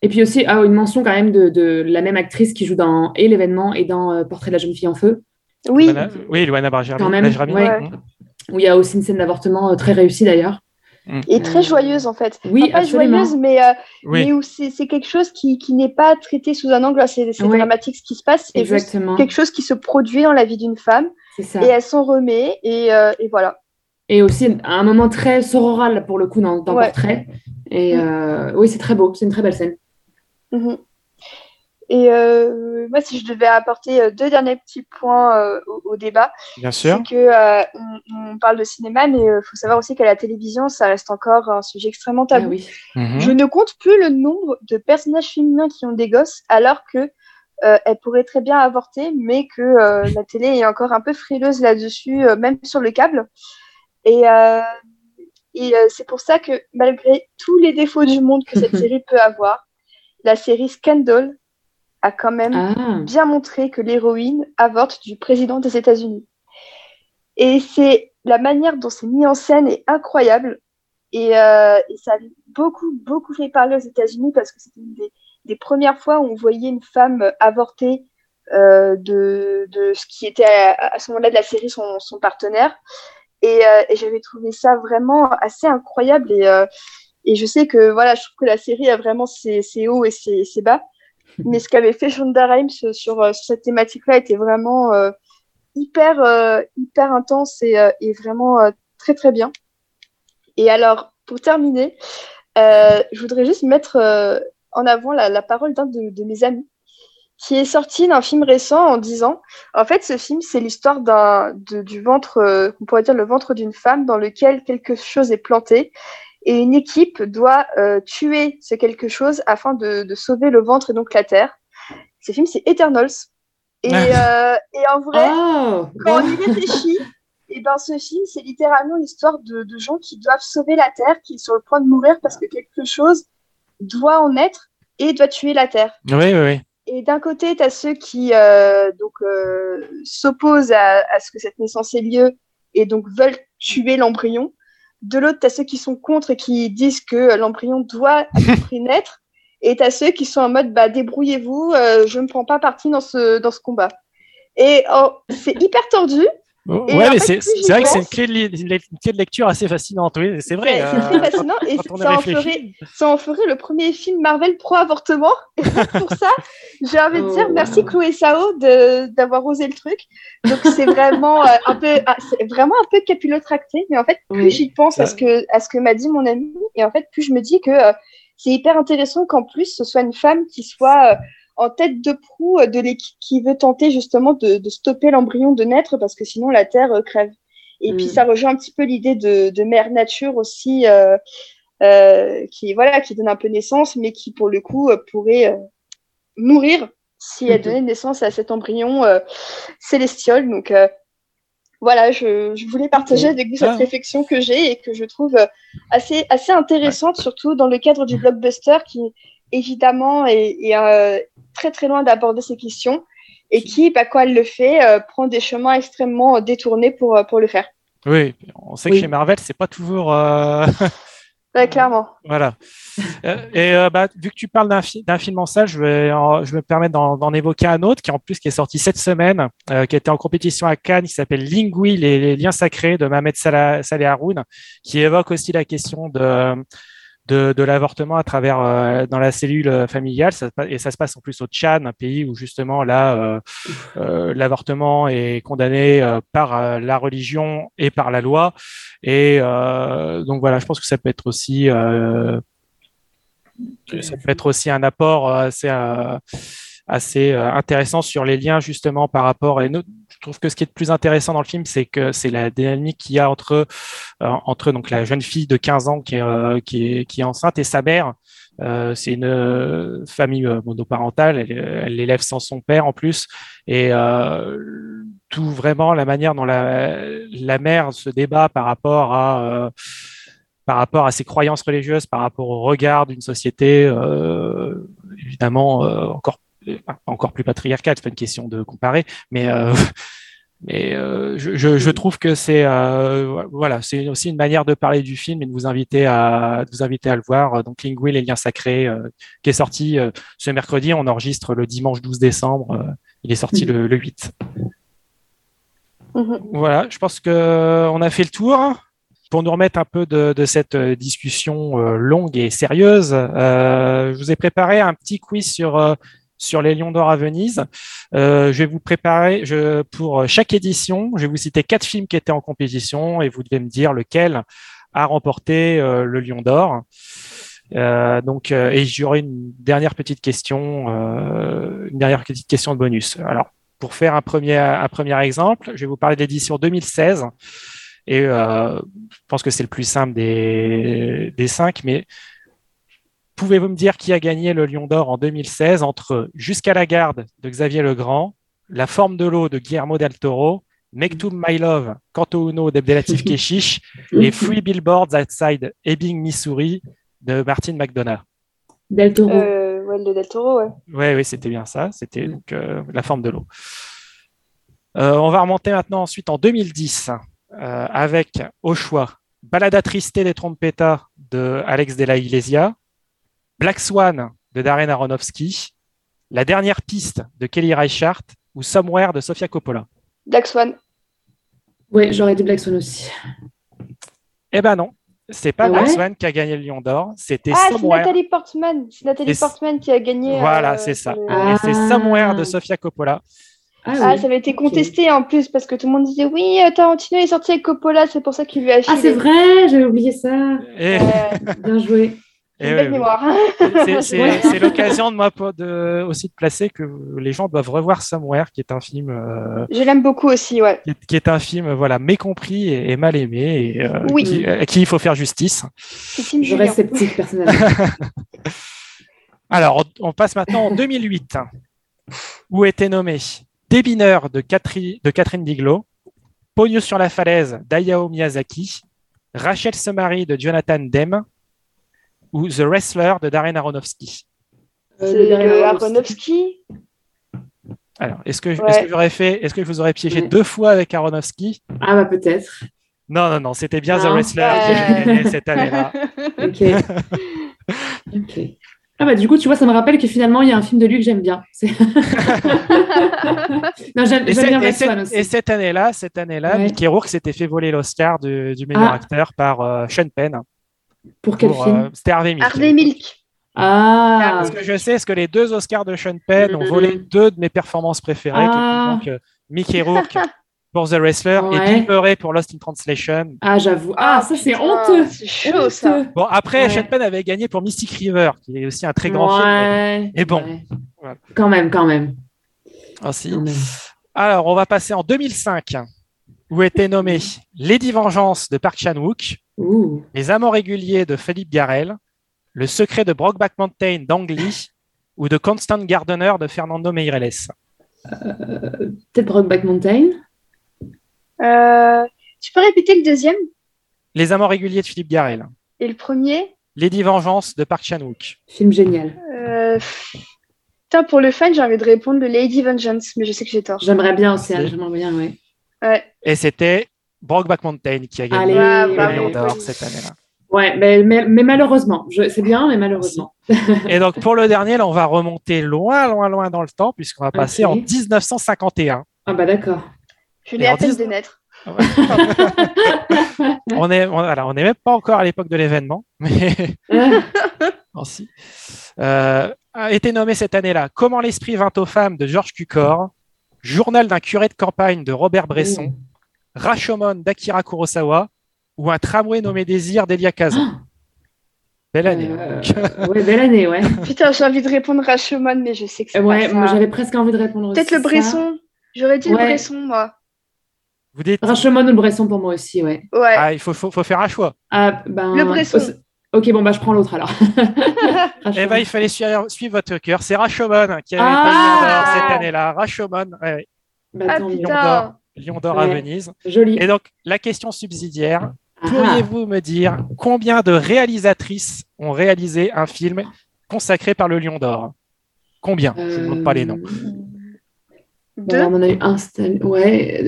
Et puis aussi, ah, une mention quand même de, de, la même actrice qui joue dans et l'événement et dans Portrait de la jeune fille en feu. Oui, Luana- oui, Luana Bargermi. Quand même, Bargermi, ouais. mhm. où il y a aussi une scène d'avortement euh, très réussie d'ailleurs. et très joyeuse en fait. Oui, Enfin, pas absolument. joyeuse, mais, euh, Oui. mais où c'est c'est quelque chose qui, qui n'est pas traité sous un angle assez c'est Ouais. dramatique ce qui se passe, c'est quelque chose qui se produit dans la vie d'une femme C'est ça. et elle s'en remet et, euh, et voilà. Et aussi un moment très sororal pour le coup dans, dans Ouais. Portrait. Et Mm. euh, oui, c'est très beau, c'est une très belle scène. Mhm. Et euh, moi, si je devais apporter euh, deux derniers petits points euh, au, au débat, Bien sûr. c'est que euh, on, on parle de cinéma, mais il faut savoir aussi qu'à la télévision, ça reste encore un sujet extrêmement Ah tabou. oui. Mhm. Je ne compte plus le nombre de personnages féminins qui ont des gosses, alors que euh, très bien avorter, mais que euh, la télé est encore un peu frileuse là-dessus, euh, même sur le câble. Et, euh, et euh, c'est pour ça que malgré tous les défauts du monde que cette série peut avoir, la série Scandal a quand même Ah, bien montré que l'héroïne avorte du président des États-Unis. Et c'est la manière dont c'est mis en scène est incroyable. Et, euh, et ça a beaucoup, beaucoup fait parler aux États-Unis parce que c'était une des, des premières fois où on voyait une femme avorter euh, de, de ce qui était à, à ce moment-là de la série son, son partenaire. Et, euh, et j'avais trouvé ça vraiment assez incroyable. Et, euh, et je sais que voilà, je trouve que la série a vraiment ses, ses hauts et ses, ses bas. Mais ce qu'avait fait Shonda Rhimes sur, sur cette thématique-là était vraiment euh, hyper, euh, hyper intense et, euh, et vraiment euh, très très bien. Et alors, pour terminer, euh, je voudrais juste mettre euh, en avant la, la parole d'un de, de mes amis qui est sorti d'un film récent en disant, en fait, ce film, c'est l'histoire d'un, de- du ventre, euh, on pourrait dire le ventre d'une femme dans lequel quelque chose est planté et une équipe doit euh, tuer ce quelque chose afin de, de sauver le ventre et donc la terre. Ce film, c'est Eternals. Et, euh, et en vrai, Oh, quand on y réfléchit, et ben ce film, c'est littéralement l'histoire de, de gens qui doivent sauver la Terre, qui sont sur le point de mourir parce que quelque chose doit en être et doit tuer la Terre. Oui, oui, oui. Et d'un côté, tu as ceux qui euh, donc euh, s'opposent à, à ce que cette naissance ait lieu et donc veulent tuer l'embryon. De l'autre, tu as ceux qui sont contre et qui disent que l'embryon doit à tout prix naître. Et tu as ceux qui sont en mode bah, débrouillez-vous, euh, je ne prends pas parti dans ce, dans ce combat. Et oh, c'est hyper tordu. Et ouais, mais c'est vrai que c'est une une clé de lecture assez fascinante. Oui, c'est vrai. C'est euh, c'est très fascinant et ça en, ferait, ça en ferait le premier film Marvel pro-avortement. Et pour ça, j'ai envie de Oh, dire wow. merci Chloé Sao de- d'avoir osé le truc. Donc c'est vraiment euh, un peu, ah, c'est vraiment un peu capillotracté, mais en fait plus Oui. j'y pense à ce que à ce que m'a dit mon ami, et en fait plus je me dis que euh, c'est hyper intéressant qu'en plus ce soit une femme qui soit euh, en tête de proue euh, de l'équipe qui veut tenter justement de, de stopper l'embryon de naître parce que sinon la Terre euh, crève. Et puis Mm. ça rejoint un petit peu l'idée de, de mère nature aussi, euh, euh, qui voilà, qui donne un peu naissance, mais qui pour le coup pourrait euh, mourir si elle Mhm. donnait naissance à cet embryon célestial. Donc voilà, je, je voulais partager avec vous cette Ah. réflexion que j'ai et que je trouve assez, assez intéressante, surtout dans le cadre du blockbuster qui évidemment est, est, euh, très très loin d'aborder ces questions et qui, bah, quand elle le fait, euh, prend des chemins extrêmement euh, détournés pour, euh, pour le faire. Oui, on sait que Oui. chez Marvel, c'est pas toujours. euh, Ouais, clairement. Voilà. Et euh, bah, vu que tu parles d'un fi- d'un film en salle, je vais, en- je vais me permettre d'en d'en évoquer un autre qui en plus qui est sorti cette semaine, euh, qui était en compétition à Cannes, qui s'appelle Lingui, les, les liens sacrés de Mohamed Salah, Saleh Haroun, qui évoque aussi la question de de, l'avortement à travers euh, dans la cellule familiale. Se passe- et ça se passe en plus au Tchad, un pays où justement là euh, euh, l'avortement est condamné euh, par euh, la religion et par la loi. Et euh, donc voilà je pense que ça peut être aussi euh, ça peut être aussi un apport euh, assez euh, assez euh, intéressant sur les liens justement par rapport et trouve que ce qui est le plus intéressant dans le film c'est que c'est la dynamique qu'il y a entre euh, entre donc la jeune fille de 15 ans qui est euh, qui est qui est enceinte et sa mère. Euh, c'est une famille monoparentale. Elle l'élève sans son père en plus. Et tout vraiment la manière dont la la mère se débat par rapport à par rapport à ses croyances religieuses, par rapport au regard d'une société évidemment encore encore plus patriarcale, c'est pas une question de comparer, mais euh, Mais euh, je, je, je trouve que c'est euh, voilà, c'est aussi une manière de parler du film et de vous inviter à de vous inviter à le voir. Donc Lingui, les liens sacrés, euh, qui est sorti euh, ce mercredi. On enregistre le dimanche 12 décembre. euh, il est sorti le, le 8. Mhm. Voilà, je pense que on a fait le tour. Pour nous remettre un peu de, de cette euh, discussion euh, longue et sérieuse, euh, je vous ai préparé un petit quiz sur euh, sur les Lions d'Or à Venise. Euh, je vais vous préparer pour chaque édition. Je vais vous citer quatre films qui étaient en compétition et vous devez me dire lequel a remporté euh, le Lion d'Or. Euh, donc, et j'aurai une dernière petite question, une dernière petite question de bonus. Alors, pour faire un premier, un premier exemple, je vais vous parler de l'édition 2016. Et je pense que c'est le plus simple des, des cinq, mais pouvez-vous me dire qui a gagné le Lion d'Or en 2016 entre Jusqu'à la garde de Xavier Legrand, La forme de l'eau de Guillermo del Toro, Mektoub My Love, Canto Uno d'Abdelatif Keshish et Free Billboards Outside Ebbing, Missouri de Martin McDonough. Del Toro. Euh, ouais, le Del Toro, ouais. Oui, oui, c'était bien ça. C'était donc euh, la forme de l'eau. Euh, on va remonter maintenant ensuite en 2010 euh, avec au choix Balada Triste des Trompetas de Alex de la Iglesia, Black Swan de Darren Aronofsky, La dernière piste de Kelly Reichardt ou Somewhere de Sofia Coppola. Black Swan. Ouais, j'aurais dit Black Swan aussi. Eh ben non, c'est pas Ah Black Swan qui a gagné le Lion d'Or, c'était Ah, c'est Somewhere. Nathalie Portman. C'est Nathalie c'est- Portman qui a gagné. Voilà, euh, c'est ça. Ah. Et c'est Somewhere de Sofia Coppola. Ah, Ah, oui. ça avait été contesté en plus parce que tout le monde disait oui, euh, Tarantino est sorti avec Coppola, c'est pour ça qu'il lui a filé. Ah, c'est vrai, j'avais oublié ça. Et, Euh, Bien joué. Ouais, mémoire. C'est- C'est Ouais. c'est l'occasion de moi de, aussi de placer que les gens doivent revoir Somewhere, qui est un film, euh, Je l'aime beaucoup aussi, ouais. qui, est, qui est un film voilà mécompris et, et mal aimé, et euh, Oui. qui, à qui il faut faire justice. Je reste sceptique personnellement. Alors, on, on passe maintenant en 2008, où était nommé Débineur de, Catri- de Catherine Bigelow, Pogno sur la falaise d'Ayao Miyazaki, Rachel se marie de Jonathan Demme, ou The Wrestler de Darren Aronofsky. Euh, le le Aronofsky. Alors, est-ce que, est-ce Ouais. que j'aurais fait, est-ce que je vous aurais piégé Ouais. deux fois avec Aronofsky? Ah, bah peut-être. Non, non, non, c'était bien The. Wrestler qui a gagné cette année-là. Ok. ok. Ah, bah du coup, tu vois, ça me rappelle que finalement, il y a un film de lui que j'aime bien. C'est- non, j'aime Et, j'aime c'est- bien et Swan aussi. et cette année-là, cette année-là, Ouais. Mickey Rourke s'était fait voler l'Oscar du, du meilleur Ah. acteur par euh, Sean Penn. Pour quel Pour, film euh, C'était Harvey Milk. Harvey Milk. Ah, Parce que je sais, est-ce que les deux Oscars de Sean Penn ont volé deux de mes performances préférées, qui Ah. donc euh, Mickey Rourke pour The Wrestler et. Bill Murray pour Lost in Translation. ah j'avoue. Ah, ça, c'est putain, honteux. C'est chaud, ça. Bon, après, Ouais. Sean Penn avait gagné pour Mystic River, qui est aussi un très grand film. Ouais. Et bon. Ouais. Voilà. Quand même, quand même. Ainsi. quand même. Alors, on va passer en 2005, où était nommé Lady Vengeance de Park Chan-wook, Ouh. Les Amants réguliers de Philippe Garrel, Le secret de Brokeback Mountain d'Ang Lee ou de Constant Gardener de Fernando Meireles. Peut-être Brokeback Mountain? Euh, tu peux répéter le deuxième? Les Amants réguliers de Philippe Garrel, et le premier? Lady Vengeance de Park Chan-wook. Film génial. euh... Putain, pour le fan, j'ai envie de répondre le Lady Vengeance, mais je sais que j'ai tort. J'aimerais bien aussi. hein, J'aimerais bien, ouais. Ouais. Et c'était Brokeback Mountain qui a gagné Allez, Ah, le. Lion d'Or cette année-là. Ouais, mais, mais, mais malheureusement. Je- C'est bien, mais malheureusement. Et donc, pour le dernier, là, on va remonter loin, loin, loin dans le temps, puisqu'on va passer en 1951. Ah, bah d'accord. Je l'ai à peine 10 de naître. On est, on, voilà, on est même pas encore à l'époque de l'événement, mais Ah. Euh, a été nommé cette année-là Comment l'esprit vint aux femmes de Georges Cukor, Journal d'un curé de campagne de Robert Bresson, Rashomon d'Akira Kurosawa ou un tramway nommé Désir d'Elia Kazan. Belle année. hein. euh, ouais, belle année, ouais. Putain, j'ai envie de répondre Rashomon, mais je sais que c'est Ouais, pas moi j'avais presque envie de répondre Peut-être aussi le. Bresson. J'aurais dit Ouais. le Bresson, moi. Vous dites Rashomon ou le Bresson pour moi aussi, ouais. Ouais. ah, il faut, faut, faut faire un choix. Ah, ben, Le Bresson. oh, c'est- ok, bon, bah je prends l'autre alors. Eh ben, il fallait suivre, suivre votre cœur. C'est Rashomon qui avait Ah d'Or cette année-là. Rashomon, ouais, Bah, ah tant putain. d'Or. À. Venise. Joli. Et donc, la question subsidiaire, Ah, Pourriez-vous me dire combien de réalisatrices ont réalisé un film consacré par le Lion d'Or? Combien? Je ne euh, demande pas les noms. Deux? On en a eu un. Ouais.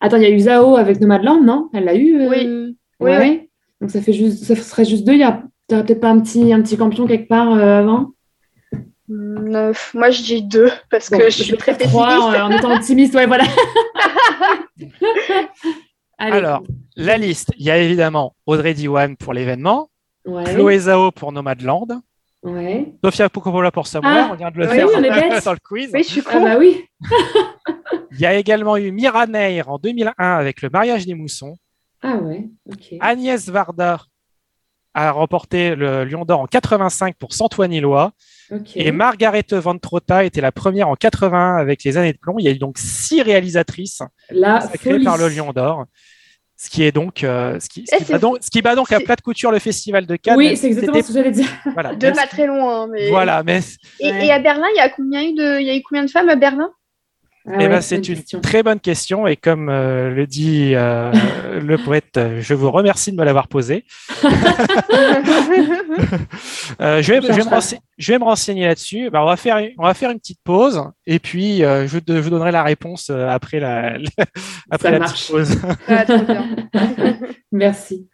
Attends, il y a eu Zao avec Nomadland, non? Elle l'a eu Oui. Oui, Donc ça, fait juste, ça serait juste deux. Il y a peut-être pas un petit, un petit campion quelque part avant? Neuf. Moi, je dis deux parce que je suis très pessimiste. Trois, en étant optimiste, ouais, voilà. Alors, la liste, il y a évidemment Audrey Diwan pour l'événement, ouais. Chloé Zhao pour Nomadland, ouais. Sofia Pocopola pour Samuel, ah, on vient de le oui, faire oui, dans le quiz. Oui, je suis Ah bah oui. il y a également eu Mira Neir en 2001 avec le mariage des moussons. Ah ouais, ok. Agnès Varda a remporté le Lion d'Or en 85 pour Santoine Illois. Okay. Et Margaret Van Trotta était la première en 81 avec Les Années de Plomb. Il y a eu donc six réalisatrices la sacrées par le Lion d'Or. Ce qui est donc, euh, ce, qui, ce, qui bat donc ce qui bat donc à plat de couture le festival de Cannes. Oui, c'est exactement ce que j'allais dire. Voilà, de pas très loin. Mais... Voilà, mais. Et, ouais. et, à Berlin, il y a combien eu de, il y a eu combien de femmes à Berlin? Ah eh ouais, ben, c'est une question. très bonne question et comme euh, le dit euh, le poète, je vous remercie de me l'avoir posée. euh, je, vais, je, vais je, vais, me renseigner là-dessus. Ben, on, va faire, on va faire une petite pause et puis euh, je, je, vous donnerai la réponse euh, après la, après Ça la marche. petite pause. Ah. Merci.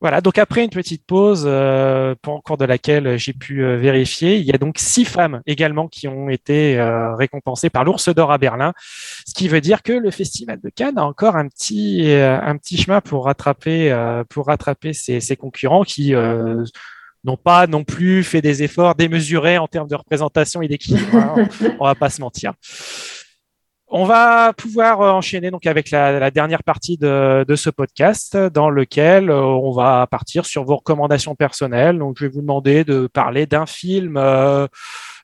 Voilà, donc après une petite pause, euh, au cours de laquelle j'ai pu euh, vérifier, il y a donc six femmes également qui ont été euh, récompensées par l'Ours d'Or à Berlin, ce qui veut dire que le Festival de Cannes a encore un petit, euh, un petit chemin pour rattraper, euh, pour rattraper ses, ses concurrents qui euh, n'ont pas non plus fait des efforts démesurés en termes de représentation et d'équilibre. Hein, on va pas se mentir. On va pouvoir enchaîner donc avec la, dernière partie de, ce podcast dans lequel on va partir sur vos recommandations personnelles. Donc, je vais vous demander de parler d'un film, euh,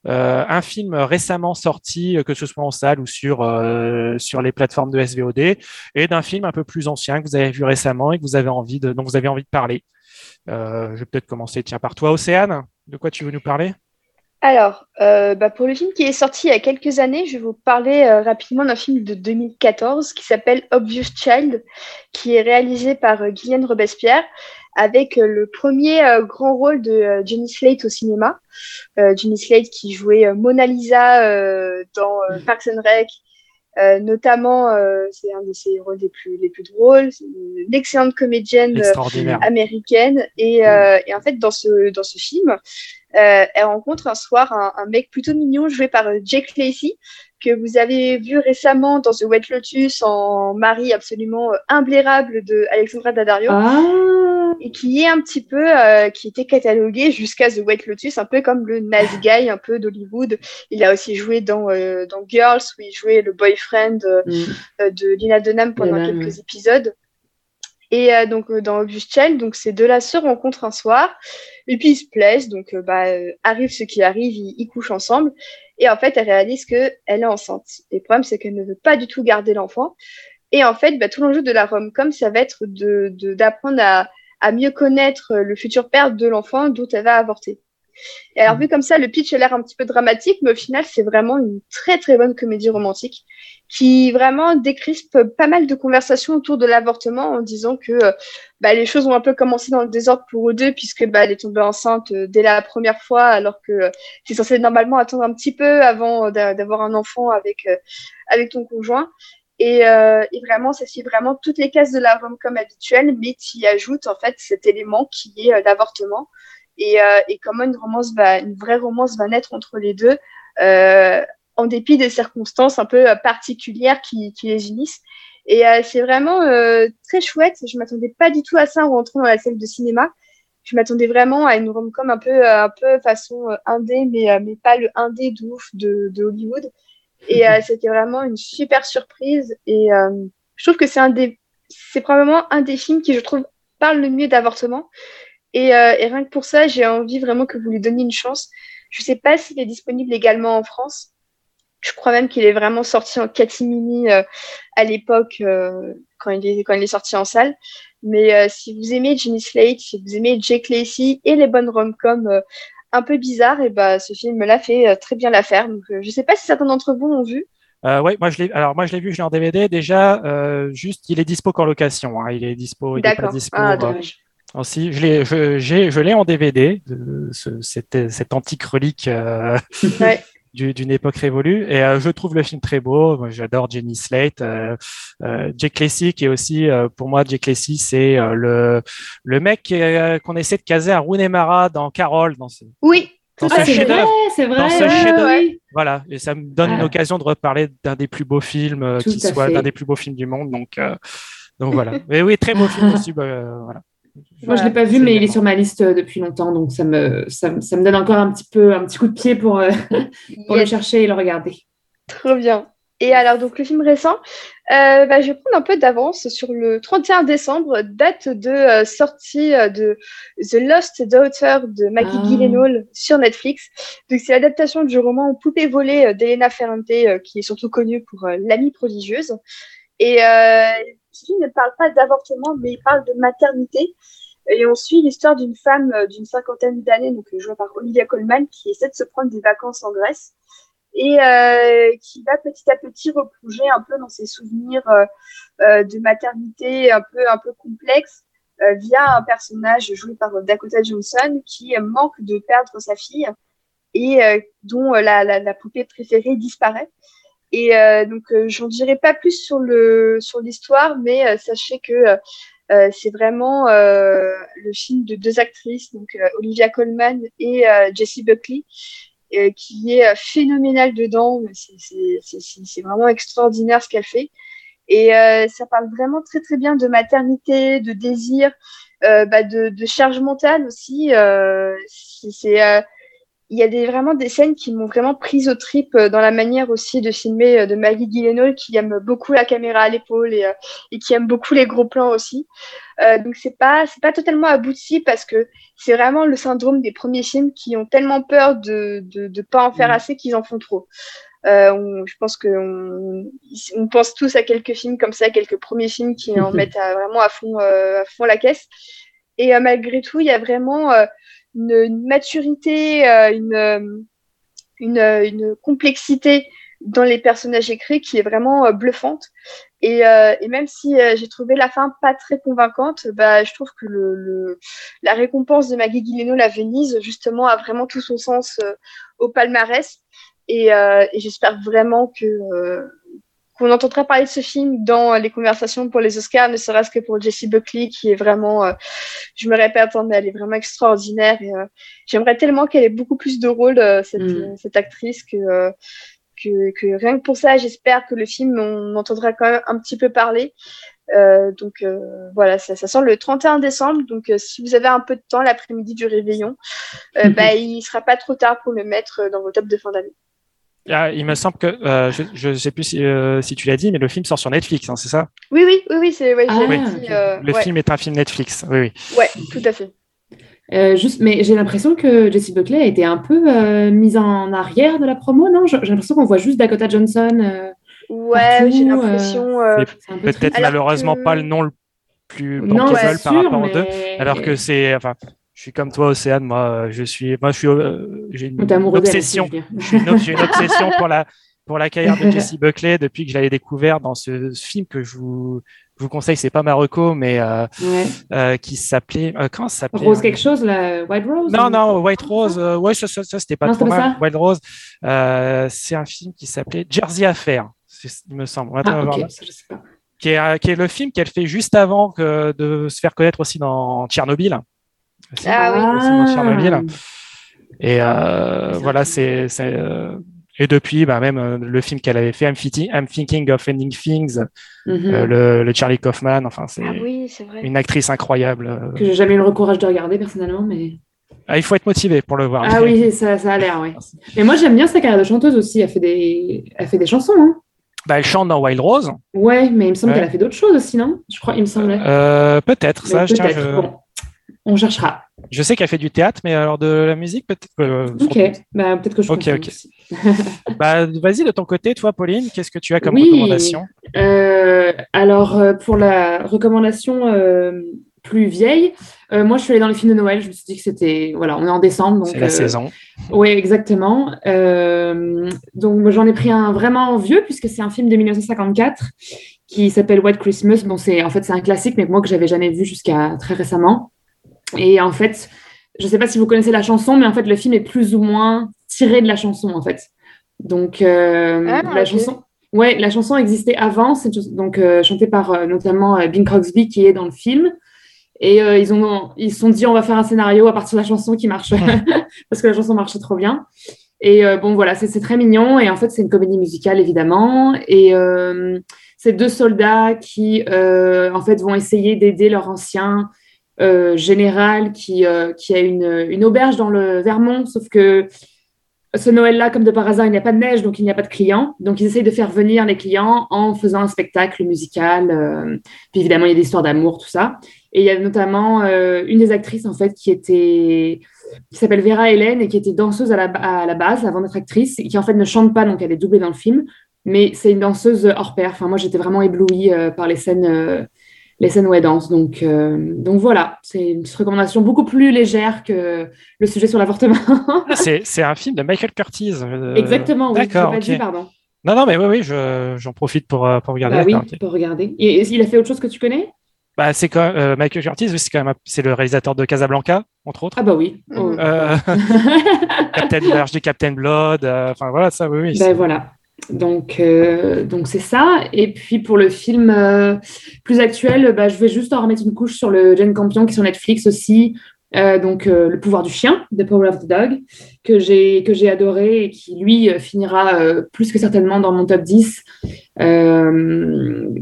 euh, un film récemment sorti, que ce soit en salle ou sur euh, sur les plateformes de SVOD, et d'un film un peu plus ancien que vous avez vu récemment et que vous avez envie de, dont vous avez envie de parler. je vais peut-être commencer tiens par toi, Océane. De quoi tu veux nous parler? Alors, euh, bah pour le film qui est sorti il y a quelques années, je vais vous parler euh, rapidement d'un film de 2014 qui s'appelle Obvious Child, qui est réalisé par euh, Guylaine Robespierre, avec euh, le premier grand rôle de Jenny Slate au cinéma. Jenny Slate qui jouait Mona Lisa dans Parks and Rec, euh, notamment, euh, c'est un de ses rôles les plus, les plus drôles. Une excellente comédienne américaine. Et, et, en fait, dans ce, dans ce film, elle rencontre un soir un, un, mec plutôt mignon joué par Jake Lacey, que vous avez vu récemment dans The White Lotus en mari absolument imblairable de Alexandra Daddario. Ah. Et qui est un petit peu, euh, qui était catalogué jusqu'à The White Lotus, un peu comme le nice guy un peu d'Hollywood. Il a aussi joué dans, euh, dans Girls, où il jouait le boyfriend euh, mm. de Lina Dunham pendant Lina, quelques épisodes. Et euh, donc dans Obvious Child, donc ces deux-là se rencontrent un soir, et puis ils se plaisent, donc bah, arrive ce qui arrive, ils, ils, couchent ensemble, et en fait elle réalise que elle est enceinte. Et le problème c'est qu'elle ne veut pas du tout garder l'enfant, et en fait bah, tout l'enjeu de la rom-com ça va être de d'apprendre à, à mieux connaître le futur père de l'enfant dont elle va avorter. Et alors vu comme ça, le pitch a l'air un petit peu dramatique, mais au final c'est vraiment une très très bonne comédie romantique qui vraiment décrispe pas mal de conversations autour de l'avortement en disant que euh, bah, les choses ont un peu commencé dans le désordre pour eux deux puisque bah, elle est tombée enceinte euh, dès la première fois alors que euh, c'est censé normalement attendre un petit peu avant d'avoir un enfant avec avec ton conjoint. Et, et vraiment ça suit vraiment toutes les cases de la rom-com habituelle mais tu y ajoutes en fait cet élément qui est l'avortement et, et comment une romance va une vraie romance va naître entre les deux en dépit des circonstances un peu particulières qui, qui les unissent. Et euh, c'est vraiment euh, très chouette. Je m'attendais pas du tout à ça en rentrant dans la salle de cinéma. Je m'attendais vraiment à une rom-com un peu, un peu façon indé, mais, mais pas le indé de ouf de, de Hollywood. Et euh, c'était vraiment une super surprise. Et je trouve que c'est un des, c'est probablement un des films qui, je trouve, parle le mieux d'avortement. Et, et rien que pour ça, j'ai envie vraiment que vous lui donniez une chance. Je sais pas s'il est disponible également en France. Je crois même qu'il est vraiment sorti en catimini euh, à l'époque euh, quand, il est, quand il est sorti en salle. Mais euh, si vous aimez Jenny Slate, si vous aimez Jake Lacey et les bonnes rom-com un peu bizarre, et bah, ce film l'a fait très bien l'affaire. Donc, je ne sais pas si certains d'entre vous l'ont vu. Euh, oui, moi je l'ai. Alors moi je l'ai vu, je l'ai en DVD déjà. juste, il est dispo qu'en location. Hein. il est dispo. Il est pas dispo. Ah, aussi, je l'ai, je, je l'ai en DVD. Ce, cette, cette, antique relique ouais d'une époque révolue. Et euh, je trouve le film très beau. J'adore Jenny Slate. Euh, euh, Jake Lacy, qui est aussi, pour moi, Jake Lacy, c'est le, le mec qu'on essaie de caser à Rooney Mara dans Carole. Dans ce, oui, dans ce c'est vrai, c'est vrai. ce Voilà, et ça me donne une occasion de reparler d'un des plus beaux films qui soit l'un des plus beaux films du monde. Donc, donc voilà. Mais oui, très beau film aussi. Bah, voilà. Moi, je ne l'ai pas vu, mais il est sur ma liste euh, depuis longtemps, donc ça me, ça, me donne encore un petit peu un petit coup de pied pour, euh, pour le chercher et le regarder. Trop bien. Et alors, donc le film récent, euh, bah, je vais prendre un peu d'avance sur le 31 décembre, date de sortie de The Lost Daughter de Maggie ah. Gyllenhaal sur Netflix. Donc c'est l'adaptation du roman Poupée volée d'Elena Ferrante, qui est surtout connue pour L'amie prodigieuse. Et ce film ne parle pas d'avortement, mais il parle de maternité. Et on suit l'histoire d'une femme euh, d'une cinquantaine d'années, donc euh, jouée par Olivia Colman, qui essaie de se prendre des vacances en Grèce et euh, qui va petit à petit replonger un peu dans ses souvenirs de maternité un peu un peu complexes via un personnage joué par Dakota Johnson qui manque de perdre sa fille et dont la, la, poupée préférée disparaît. Et donc j'en dirai pas plus sur le sur l'histoire, mais sachez que euh, c'est vraiment euh, le film de deux actrices, donc euh, Olivia Colman et Jessie Buckley, qui est phénoménale dedans. C'est vraiment extraordinaire ce qu'elle fait. Et ça parle vraiment très très bien de maternité, de désir, bah, de, de, charge mentale aussi. c'est il y a des, vraiment des scènes qui m'ont vraiment prise au trip euh, dans la manière aussi de filmer euh, de Maggie Gyllenhaal qui aime beaucoup la caméra à l'épaule et, euh, et, qui aime beaucoup les gros plans aussi. Euh, donc c'est pas c'est pas totalement abouti parce que c'est vraiment le syndrome des premiers films qui ont tellement peur de de, de pas en faire mm. assez qu'ils en font trop. Euh, je pense que on, on, pense tous à quelques films comme ça, quelques premiers films qui en mettent vraiment à fond à fond la caisse. Et malgré tout, il y a vraiment une, maturité, euh, une, euh, euh, une, complexité dans les personnages écrits qui est vraiment bluffante. Et, même si j'ai trouvé la fin pas très convaincante, bah, je trouve que le, la récompense de Maggie Gyllenhaal à Venise, justement, a vraiment tout son sens au palmarès. Et j'espère vraiment que qu'on entendra parler de ce film dans les conversations pour les Oscars, ne serait-ce que pour Jessie Buckley, qui est vraiment, euh, je me répète, hein, mais elle est vraiment extraordinaire. Et euh, j'aimerais tellement qu'elle ait beaucoup plus de rôles, euh, cette, mm. cette, actrice, que, que, que, rien que pour ça, j'espère que le film, on entendra quand même un petit peu parler. donc voilà, ça, ça, sort le 31 décembre. Donc si vous avez un peu de temps l'après-midi du réveillon, bah, il sera pas trop tard pour le mettre dans vos tops de fin d'année. Ah, il me semble que euh, je ne sais plus euh, si, tu l'as dit, mais le film sort sur Netflix, hein, c'est ça? Oui, oui, oui, oui, c'est. Ah, euh, le film est un film Netflix, oui, oui. Ouais, tout à fait. juste, mais j'ai l'impression que Jessie Buckley a été un peu mise en arrière de la promo, non? J'ai l'impression qu'on voit juste Dakota Johnson. ouais, j'ai l'impression. Peut-être malheureusement pas le nom le plus bankable par rapport aux deux, alors que c'est, enfin, je suis comme toi, Océane. Moi, je suis, moi, je suis, euh, j'ai une, obsession. J'ai une, une, obsession pour la pour la carrière de Jessie Buckley depuis que je l'avais découvert dans ce, film que je vous je vous conseille. C'est pas Marocco, mais euh, euh, qui s'appelait euh, comment ça s'appelait? Rose quelque chose, la White Rose. Non, non, White Rose. Euh, ouais, ça, ça, ça c'était pas trop mal. White Rose. c'est un film qui s'appelait Jersey Affair, il me semble. Ah, okay. ça, je sais pas. Qui est, qui est le film qu'elle fait juste avant que de se faire connaître aussi dans Tchernobyl. Ah oui. Ah. Et euh, voilà, c'est. Euh, et depuis, bah, même euh, le film qu'elle avait fait, I'm, I'm, Thinking of Ending Things, mhm. le, le, Charlie Kaufman, enfin, c'est ah une actrice incroyable. Que j'ai jamais eu le courage de regarder personnellement, mais. Ah, il faut être motivé pour le voir. Ah oui, ça, ça a l'air, oui. Mais moi, j'aime bien sa carrière de chanteuse aussi. Elle fait des, elle fait des chansons. Hein. Bah, elle chante dans Wild Rose. Ouais, mais il me semble qu'elle a fait d'autres choses aussi, non? Je crois, il me semblait. Euh, peut-être, ça, peut je tiens. Je... Bon on cherchera. Je sais qu'elle fait du théâtre, mais alors de la musique, peut-être. Euh, ok, bah, peut-être que je Ok, ok. bah, Vas-y, de ton côté, toi, Pauline, qu'est-ce que tu as comme recommandation? euh, Alors, euh, pour la recommandation plus vieille. Moi, je suis allée dans les films de Noël. Je me suis dit que c'était. Voilà, on est en décembre. C'est la saison. Oui, exactement. donc, j'en ai pris un vraiment vieux, puisque c'est un film de 1954 qui s'appelle White Christmas. Bon, c'est en fait, c'est un classique, mais moi que j'avais jamais vu jusqu'à très récemment. Et en fait, je ne sais pas si vous connaissez la chanson, mais en fait, le film est plus ou moins tiré de la chanson, en fait. Donc, ah, la chanson. Ouais, la chanson existait avant, c'est donc euh, chantée par euh, notamment euh, Bing Crosby qui est dans le film. Et ils ont ils se sont dit on va faire un scénario à partir de la chanson qui marche parce que la chanson marchait trop bien. Et bon voilà, c'est très mignon et en fait c'est une comédie musicale évidemment et c'est deux soldats qui en fait vont essayer d'aider leur ancien général qui qui a une, auberge dans le Vermont sauf que ce Noël-là, comme de par hasard, il n'y a pas de neige, donc il n'y a pas de clients. Donc, ils essayent de faire venir les clients en faisant un spectacle musical. Euh, puis évidemment, il y a des histoires d'amour, tout ça. Et il y a notamment euh, une des actrices, en fait, qui était qui s'appelle Vera Hélène et qui était danseuse à la, à la base avant d'être actrice et qui en fait ne chante pas, donc elle est doublée dans le film. Mais c'est une danseuse hors pair. Enfin, moi, j'étais vraiment éblouie euh, par les scènes les scènes où elle danse. Donc, euh, donc voilà, c'est une recommandation beaucoup plus légère que le sujet sur l'avortement. Ah, c'est un film de Michael Curtis. Euh, Exactement, oui. D'accord, pardon. Non, non, mais oui, oui, j'en profite pour, euh, pour regarder. Bah oui, pour regarder. Et, il a fait autre chose que tu connais? Bah, c'est quand Michael Curtis, c'est quand même c'est le réalisateur de Casablanca, entre autres. Ah bah oui. Oh. Captain Captain Blood, enfin voilà ça, oui. oui ben voilà. Donc, euh, donc c'est ça. Et puis pour le film euh, plus actuel, bah, je vais juste en remettre une couche sur le Jane Campion qui est sur Netflix aussi. Euh, donc Le pouvoir du chien, The Power of the Dog, que j'ai que j'ai adoré et qui lui finira plus que certainement dans mon top 10,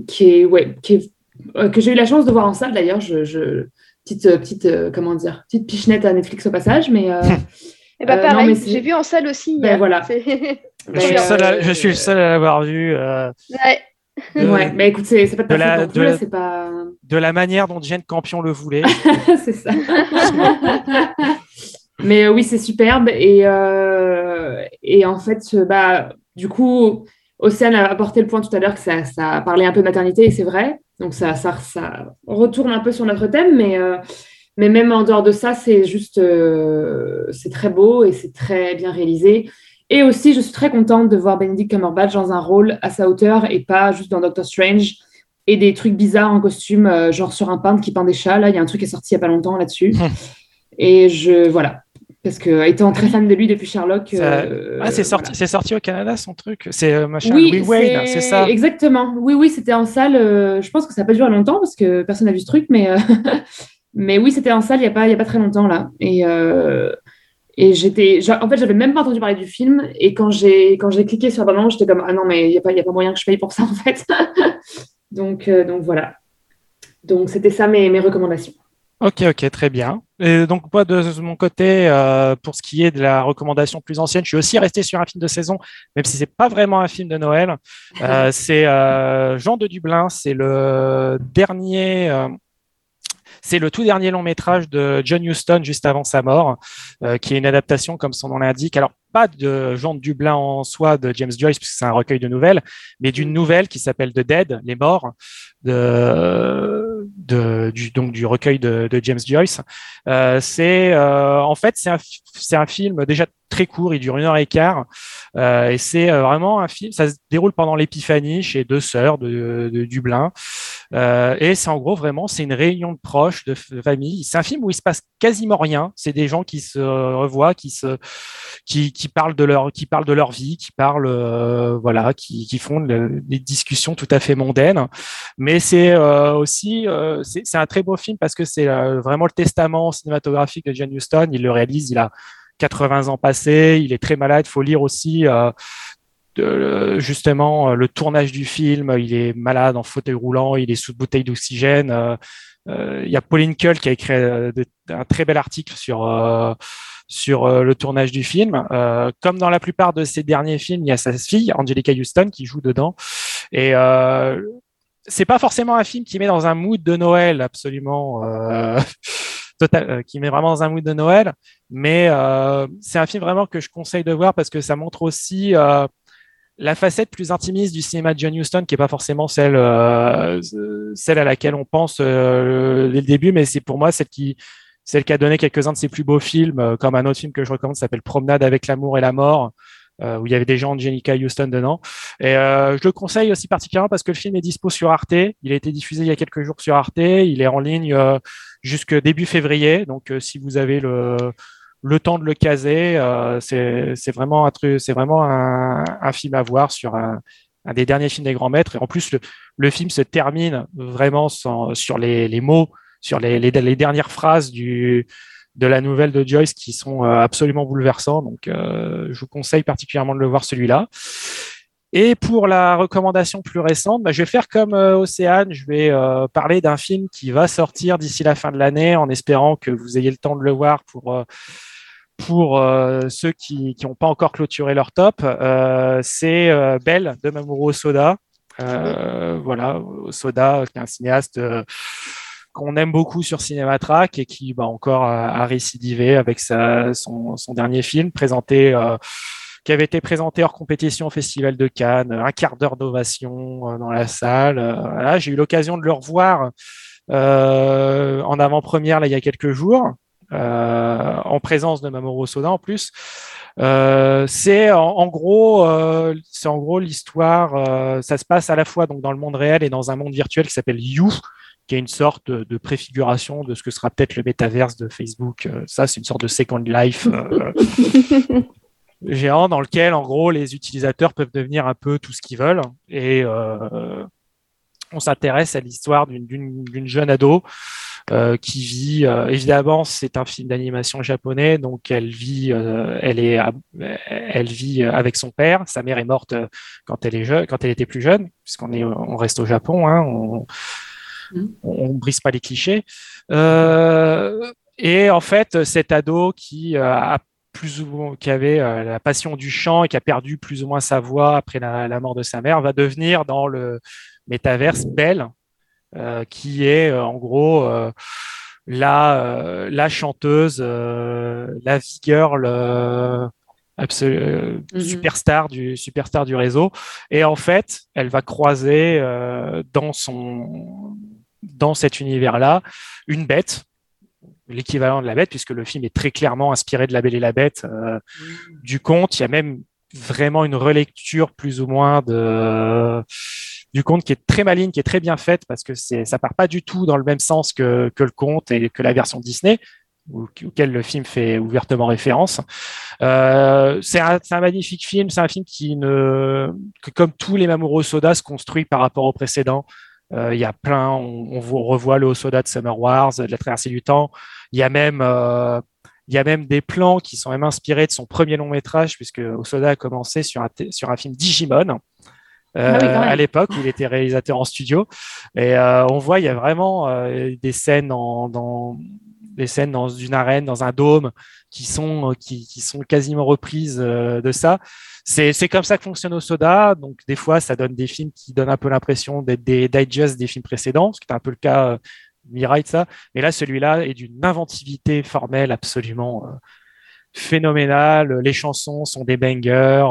qui est ouais, qui est, que j'ai eu la chance de voir en salle d'ailleurs. Je, je, petite petite comment dire, petite pichenette à Netflix au passage, mais Et bah pareil, j'ai vu en salle aussi. Ben voilà. Je suis, le je suis le seul à l'avoir vu. Euh, ouais. ouais, mais écoute, c'est pas de, la, de, la, pas... de la manière dont Jane Campion le voulait. c'est ça. mais euh, oui, c'est superbe. Et, euh, et en fait, bah, du coup, Océane a apporté le point tout à l'heure que ça, ça parlait un peu de maternité, et c'est vrai. Donc ça, ça, ça, retourne un peu sur notre thème, mais, mais même en dehors de ça, c'est juste, c'est très beau et c'est très bien réalisé. Et aussi, je suis très contente de voir Benedict Cumberbatch dans un rôle à sa hauteur et pas juste dans Doctor Strange et des trucs bizarres en costume, euh, genre sur un peintre qui peint des chats. Là, il y a un truc qui est sorti il n'y a pas longtemps là-dessus. et je, voilà. Parce que étant très fan de lui depuis Sherlock. Euh, ah, c'est sorti, c'est sorti au Canada son truc. C'est euh, machin. Oui, Wayne, c'est ça. Exactement. Oui, oui, c'était en salle. je pense que ça n'a pas duré longtemps parce que personne n'a vu ce truc, mais mais oui, c'était en salle il n'y a pas y a pas très longtemps là. Et et j'étais, en fait, j'avais même pas entendu parler du film. Et quand j'ai, quand j'ai cliqué sur la j'étais comme, ah non, mais il n'y a, pas, a pas moyen que je paye pour ça, en fait. donc, euh, donc voilà. Donc, c'était ça mes, mes recommandations. Ok, ok, très bien. Et donc, moi, de, mon côté, euh, pour ce qui est de la recommandation plus ancienne, je suis aussi resté sur un film de saison, même si c'est pas vraiment un film de Noël. Euh, c'est Jean de Dublin, c'est le dernier c'est le tout dernier long métrage de John Huston juste avant sa mort, euh, qui est une adaptation, comme son nom l'indique. Alors, pas de Jean de Dublin en soi de James Joyce, puisque c'est un recueil de nouvelles, mais d'une nouvelle qui s'appelle The Dead, Les Morts, de, de, du, donc du recueil de, de James Joyce. Euh, c'est euh, en fait c'est un, c'est un film déjà très court, il dure une heure et quart, euh, et c'est vraiment un film. Ça se déroule pendant l'épiphanie chez deux sœurs de, de Dublin, et c'est en gros vraiment c'est une réunion de proches, de famille. C'est un film où il se passe quasiment rien. C'est des gens qui se revoient, qui se qui, qui parlent de leur qui parlent de leur vie, qui parlent euh, voilà, qui, qui font des discussions tout à fait mondaines, mais c'est euh, aussi euh, c'est un très beau film parce que c'est euh, vraiment le testament cinématographique de John Huston. Il le réalise, il a 80 ans passés, il est très malade. Faut lire aussi justement le tournage du film. Il est malade en fauteuil roulant, il est sous bouteille d'oxygène. il y a Pauline Kull qui a écrit un très bel article sur sur le tournage du film. comme dans la plupart de ses derniers films, il y a sa fille, Angelica Houston, qui joue dedans. Et c'est pas forcément un film qui met dans un mood de Noël absolument euh, total, euh, qui met vraiment dans un mood de Noël, mais euh, c'est un film vraiment que je conseille de voir parce que ça montre aussi la facette plus intimiste du cinéma de John Huston, qui est pas forcément celle, euh, celle à laquelle on pense euh, dès le début, mais c'est pour moi celle qui, celle qui a donné quelques-uns de ses plus beaux films, euh, comme un autre film que je recommande, s'appelle Promenade avec l'amour et la mort, euh, où il y avait des gens de Jenica Houston dedans. Et euh, je le conseille aussi particulièrement parce que le film est dispo sur Arte. Il a été diffusé il y a quelques jours sur Arte. Il est en ligne jusque début février. Donc, si vous avez le le temps de le caser. Euh, c'est vraiment un film à voir sur un, des derniers films des grands maîtres. Et en plus, le, film se termine vraiment sur les, mots, sur les, dernières phrases de la nouvelle de Joyce qui sont euh, absolument bouleversants. Donc, euh, je vous conseille particulièrement de le voir celui-là. Et pour la recommandation plus récente, bah, je vais faire comme Océane, je vais parler d'un film qui va sortir d'ici la fin de l'année en espérant que vous ayez le temps de le voir pour pour euh, ceux qui n'ont pas encore clôturé leur top, euh, c'est euh, Belle de Mamoru Soda. voilà, Soda, qui est un cinéaste qu'on aime beaucoup sur Cinématrack et qui bah, encore a, récidivé avec son, dernier film présenté qui avait été présenté hors compétition au Festival de Cannes, un quart d'heure d'ovation dans la salle. J'ai eu l'occasion de le revoir en avant-première il y a quelques jours. Euh, en présence de Mamoru Soda en plus. Euh, c'est en, en, gros, euh, c'est en gros l'histoire. Ça se passe à la fois donc dans le monde réel et dans un monde virtuel qui s'appelle You, qui est une sorte de, préfiguration de ce que sera peut-être le métaverse de Facebook. Ça, c'est une sorte de Second Life. géant dans lequel en gros les utilisateurs peuvent devenir un peu tout ce qu'ils veulent et on s'intéresse à l'histoire d'une jeune ado qui vit euh, évidemment c'est un film d'animation japonais donc elle vit euh, elle est elle vit avec son père. Sa mère est morte quand elle est jeune quand elle était plus jeune puisqu'on est on reste au Japon hein, on, mmh. on, on brise pas les clichés. Euh, et en fait cet ado qui a plus ou moins, qui avait la passion du chant et qui a perdu plus ou moins sa voix après la, la mort de sa mère va devenir dans le métaverse Belle, euh, qui est euh, en gros euh, la, la chanteuse, la vigueur, le absolu, mm -hmm. superstar du superstar du réseau. Et en fait, elle va croiser dans son dans cet univers-là une bête l'équivalent de la bête, puisque le film est très clairement inspiré de La Belle et la Bête euh, mmh. du conte. Il y a même vraiment une relecture plus ou moins de du conte qui est très maligne, qui est très bien faite parce que c'est ça part pas du tout dans le même sens que, le conte et que la version Disney auquel le film fait ouvertement référence. Euh, c'est un, magnifique film, c'est un film qui comme tous les Mamoru Soda, se construit par rapport au précédent. Euh, il y a plein, on, on revoit le Soda de Summer Wars, de la traversée du temps. Il y a même euh, il y a même des plans qui sont même inspirés de son premier long métrage, puisque Osoda a commencé sur un film Digimon. Euh, ah oui, à l'époque où il était réalisateur en studio. Et euh, on voit, il y a vraiment euh, des scènes en, dans des scènes dans une arène, dans un dôme, qui sont qui, qui sont quasiment reprises euh, de ça. C'est comme ça que fonctionne Osoda. Donc des fois, ça donne des films qui donnent un peu l'impression d'être des digests des films précédents, ce qui est un peu le cas euh, Mirai de ça. Mais là, celui-là est d'une inventivité formelle absolument euh, phénoménale. Les chansons sont des bangers.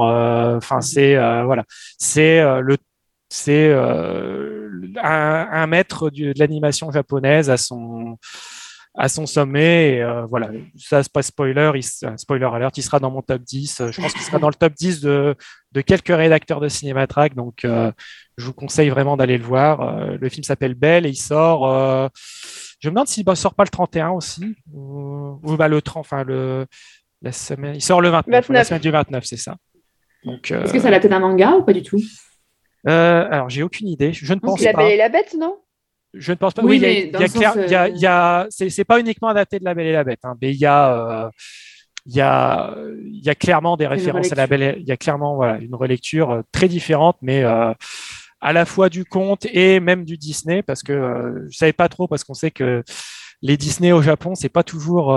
Enfin, c'est voilà, c'est le c'est euh, un, un, maître du, de l'animation japonaise à son à son sommet. Et, euh, voilà, ça c'est pas spoiler, il, spoiler alert, il sera dans mon top 10. Je pense qu'il sera dans le top 10 de, de quelques rédacteurs de Cinématrack. Donc, euh, je vous conseille vraiment d'aller le voir. Euh, le film s'appelle Belle et il sort. Euh, je me demande s'il ne sort pas le 31 aussi ou, ou bah, le 30, enfin le la semaine. Il sort le 29, 29. la semaine du 29, c'est ça. Est-ce que ça la tête un manga ou pas du tout? Alors, j'ai aucune idée. Je ne pense pas. La Belle et la Bête, non? Je ne pense pas. Oui, oui il y a, a, il y a c'est pas uniquement adapté de La Belle et la Bête, hein, mais il y a, euh, il y a, il y a clairement des références à La Belle. Et, il y a clairement voilà une relecture très différente, mais euh, à la fois du conte et même du Disney, parce que euh, je savais pas trop, parce qu'on sait que les Disney au Japon, c'est pas toujours.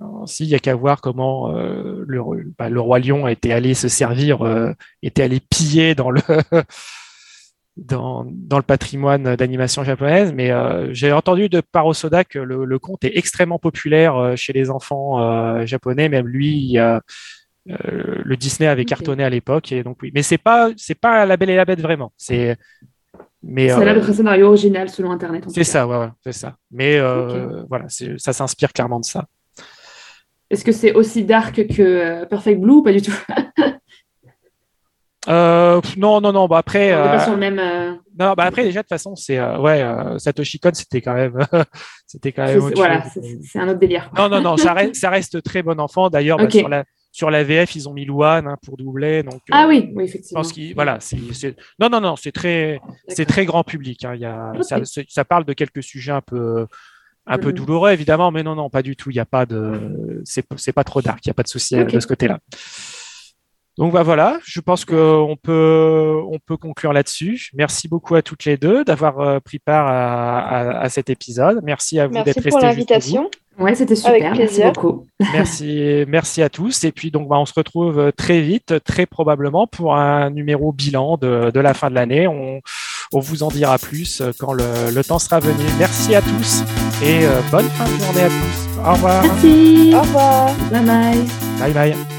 Euh, si, il y a qu'à voir comment euh, le, bah, le, roi lion était allé se servir, euh, était allé piller dans le dans, dans, le patrimoine d'animation japonaise, mais euh, j'ai entendu de par Osoda que le, le, conte est extrêmement populaire chez les enfants japonais. Même lui, le Disney avait cartonné à l'époque et donc oui. Mais c'est pas c'est pas La Belle et la Bête vraiment. C'est mais c'est là scénario original selon Internet. C'est ça, ouais, ouais c'est ça. Mais voilà, ça s'inspire clairement de ça. Est-ce que c'est aussi dark que Perfect Blue ou pas du tout? Euh, non, non, non. Bah après, on pas sur le même. Euh, non, bah après déjà de toute façon, c'est euh, ouais, Satoshi Kon, c'était quand même, c'était quand même. Voilà, c'est un autre délire. Non, non, non, ça reste, ça reste très bon enfant. D'ailleurs, bah, sur la sur la VF, ils ont mis Luan hein, pour doubler. Donc, ah oui, oui, effectivement. Je pense voilà, non, non, non, c'est très, c'est très grand public. Hein. Il y a, ça, ça, parle de quelques sujets un peu, un peu douloureux évidemment, mais non, non, pas du tout. Il n'y a pas de, c'est, c'est pas trop dark. Il n'y a pas de souci de ce côté-là. Donc bah, voilà, je pense qu'on peut, on peut conclure là-dessus. Merci beaucoup à toutes les deux d'avoir euh, pris part à, cet épisode. Merci à vous d'être restés. Merci pour l'invitation. Ouais, c'était super. Merci beaucoup. Merci, merci à tous. Et puis donc, bah, on se retrouve très vite, très probablement pour un numéro bilan de, de la fin de l'année. On, on, vous en dira plus quand le, le, temps sera venu. Merci à tous et euh, bonne fin de journée à tous. Au revoir. Merci. Au revoir. Bye bye. Bye bye.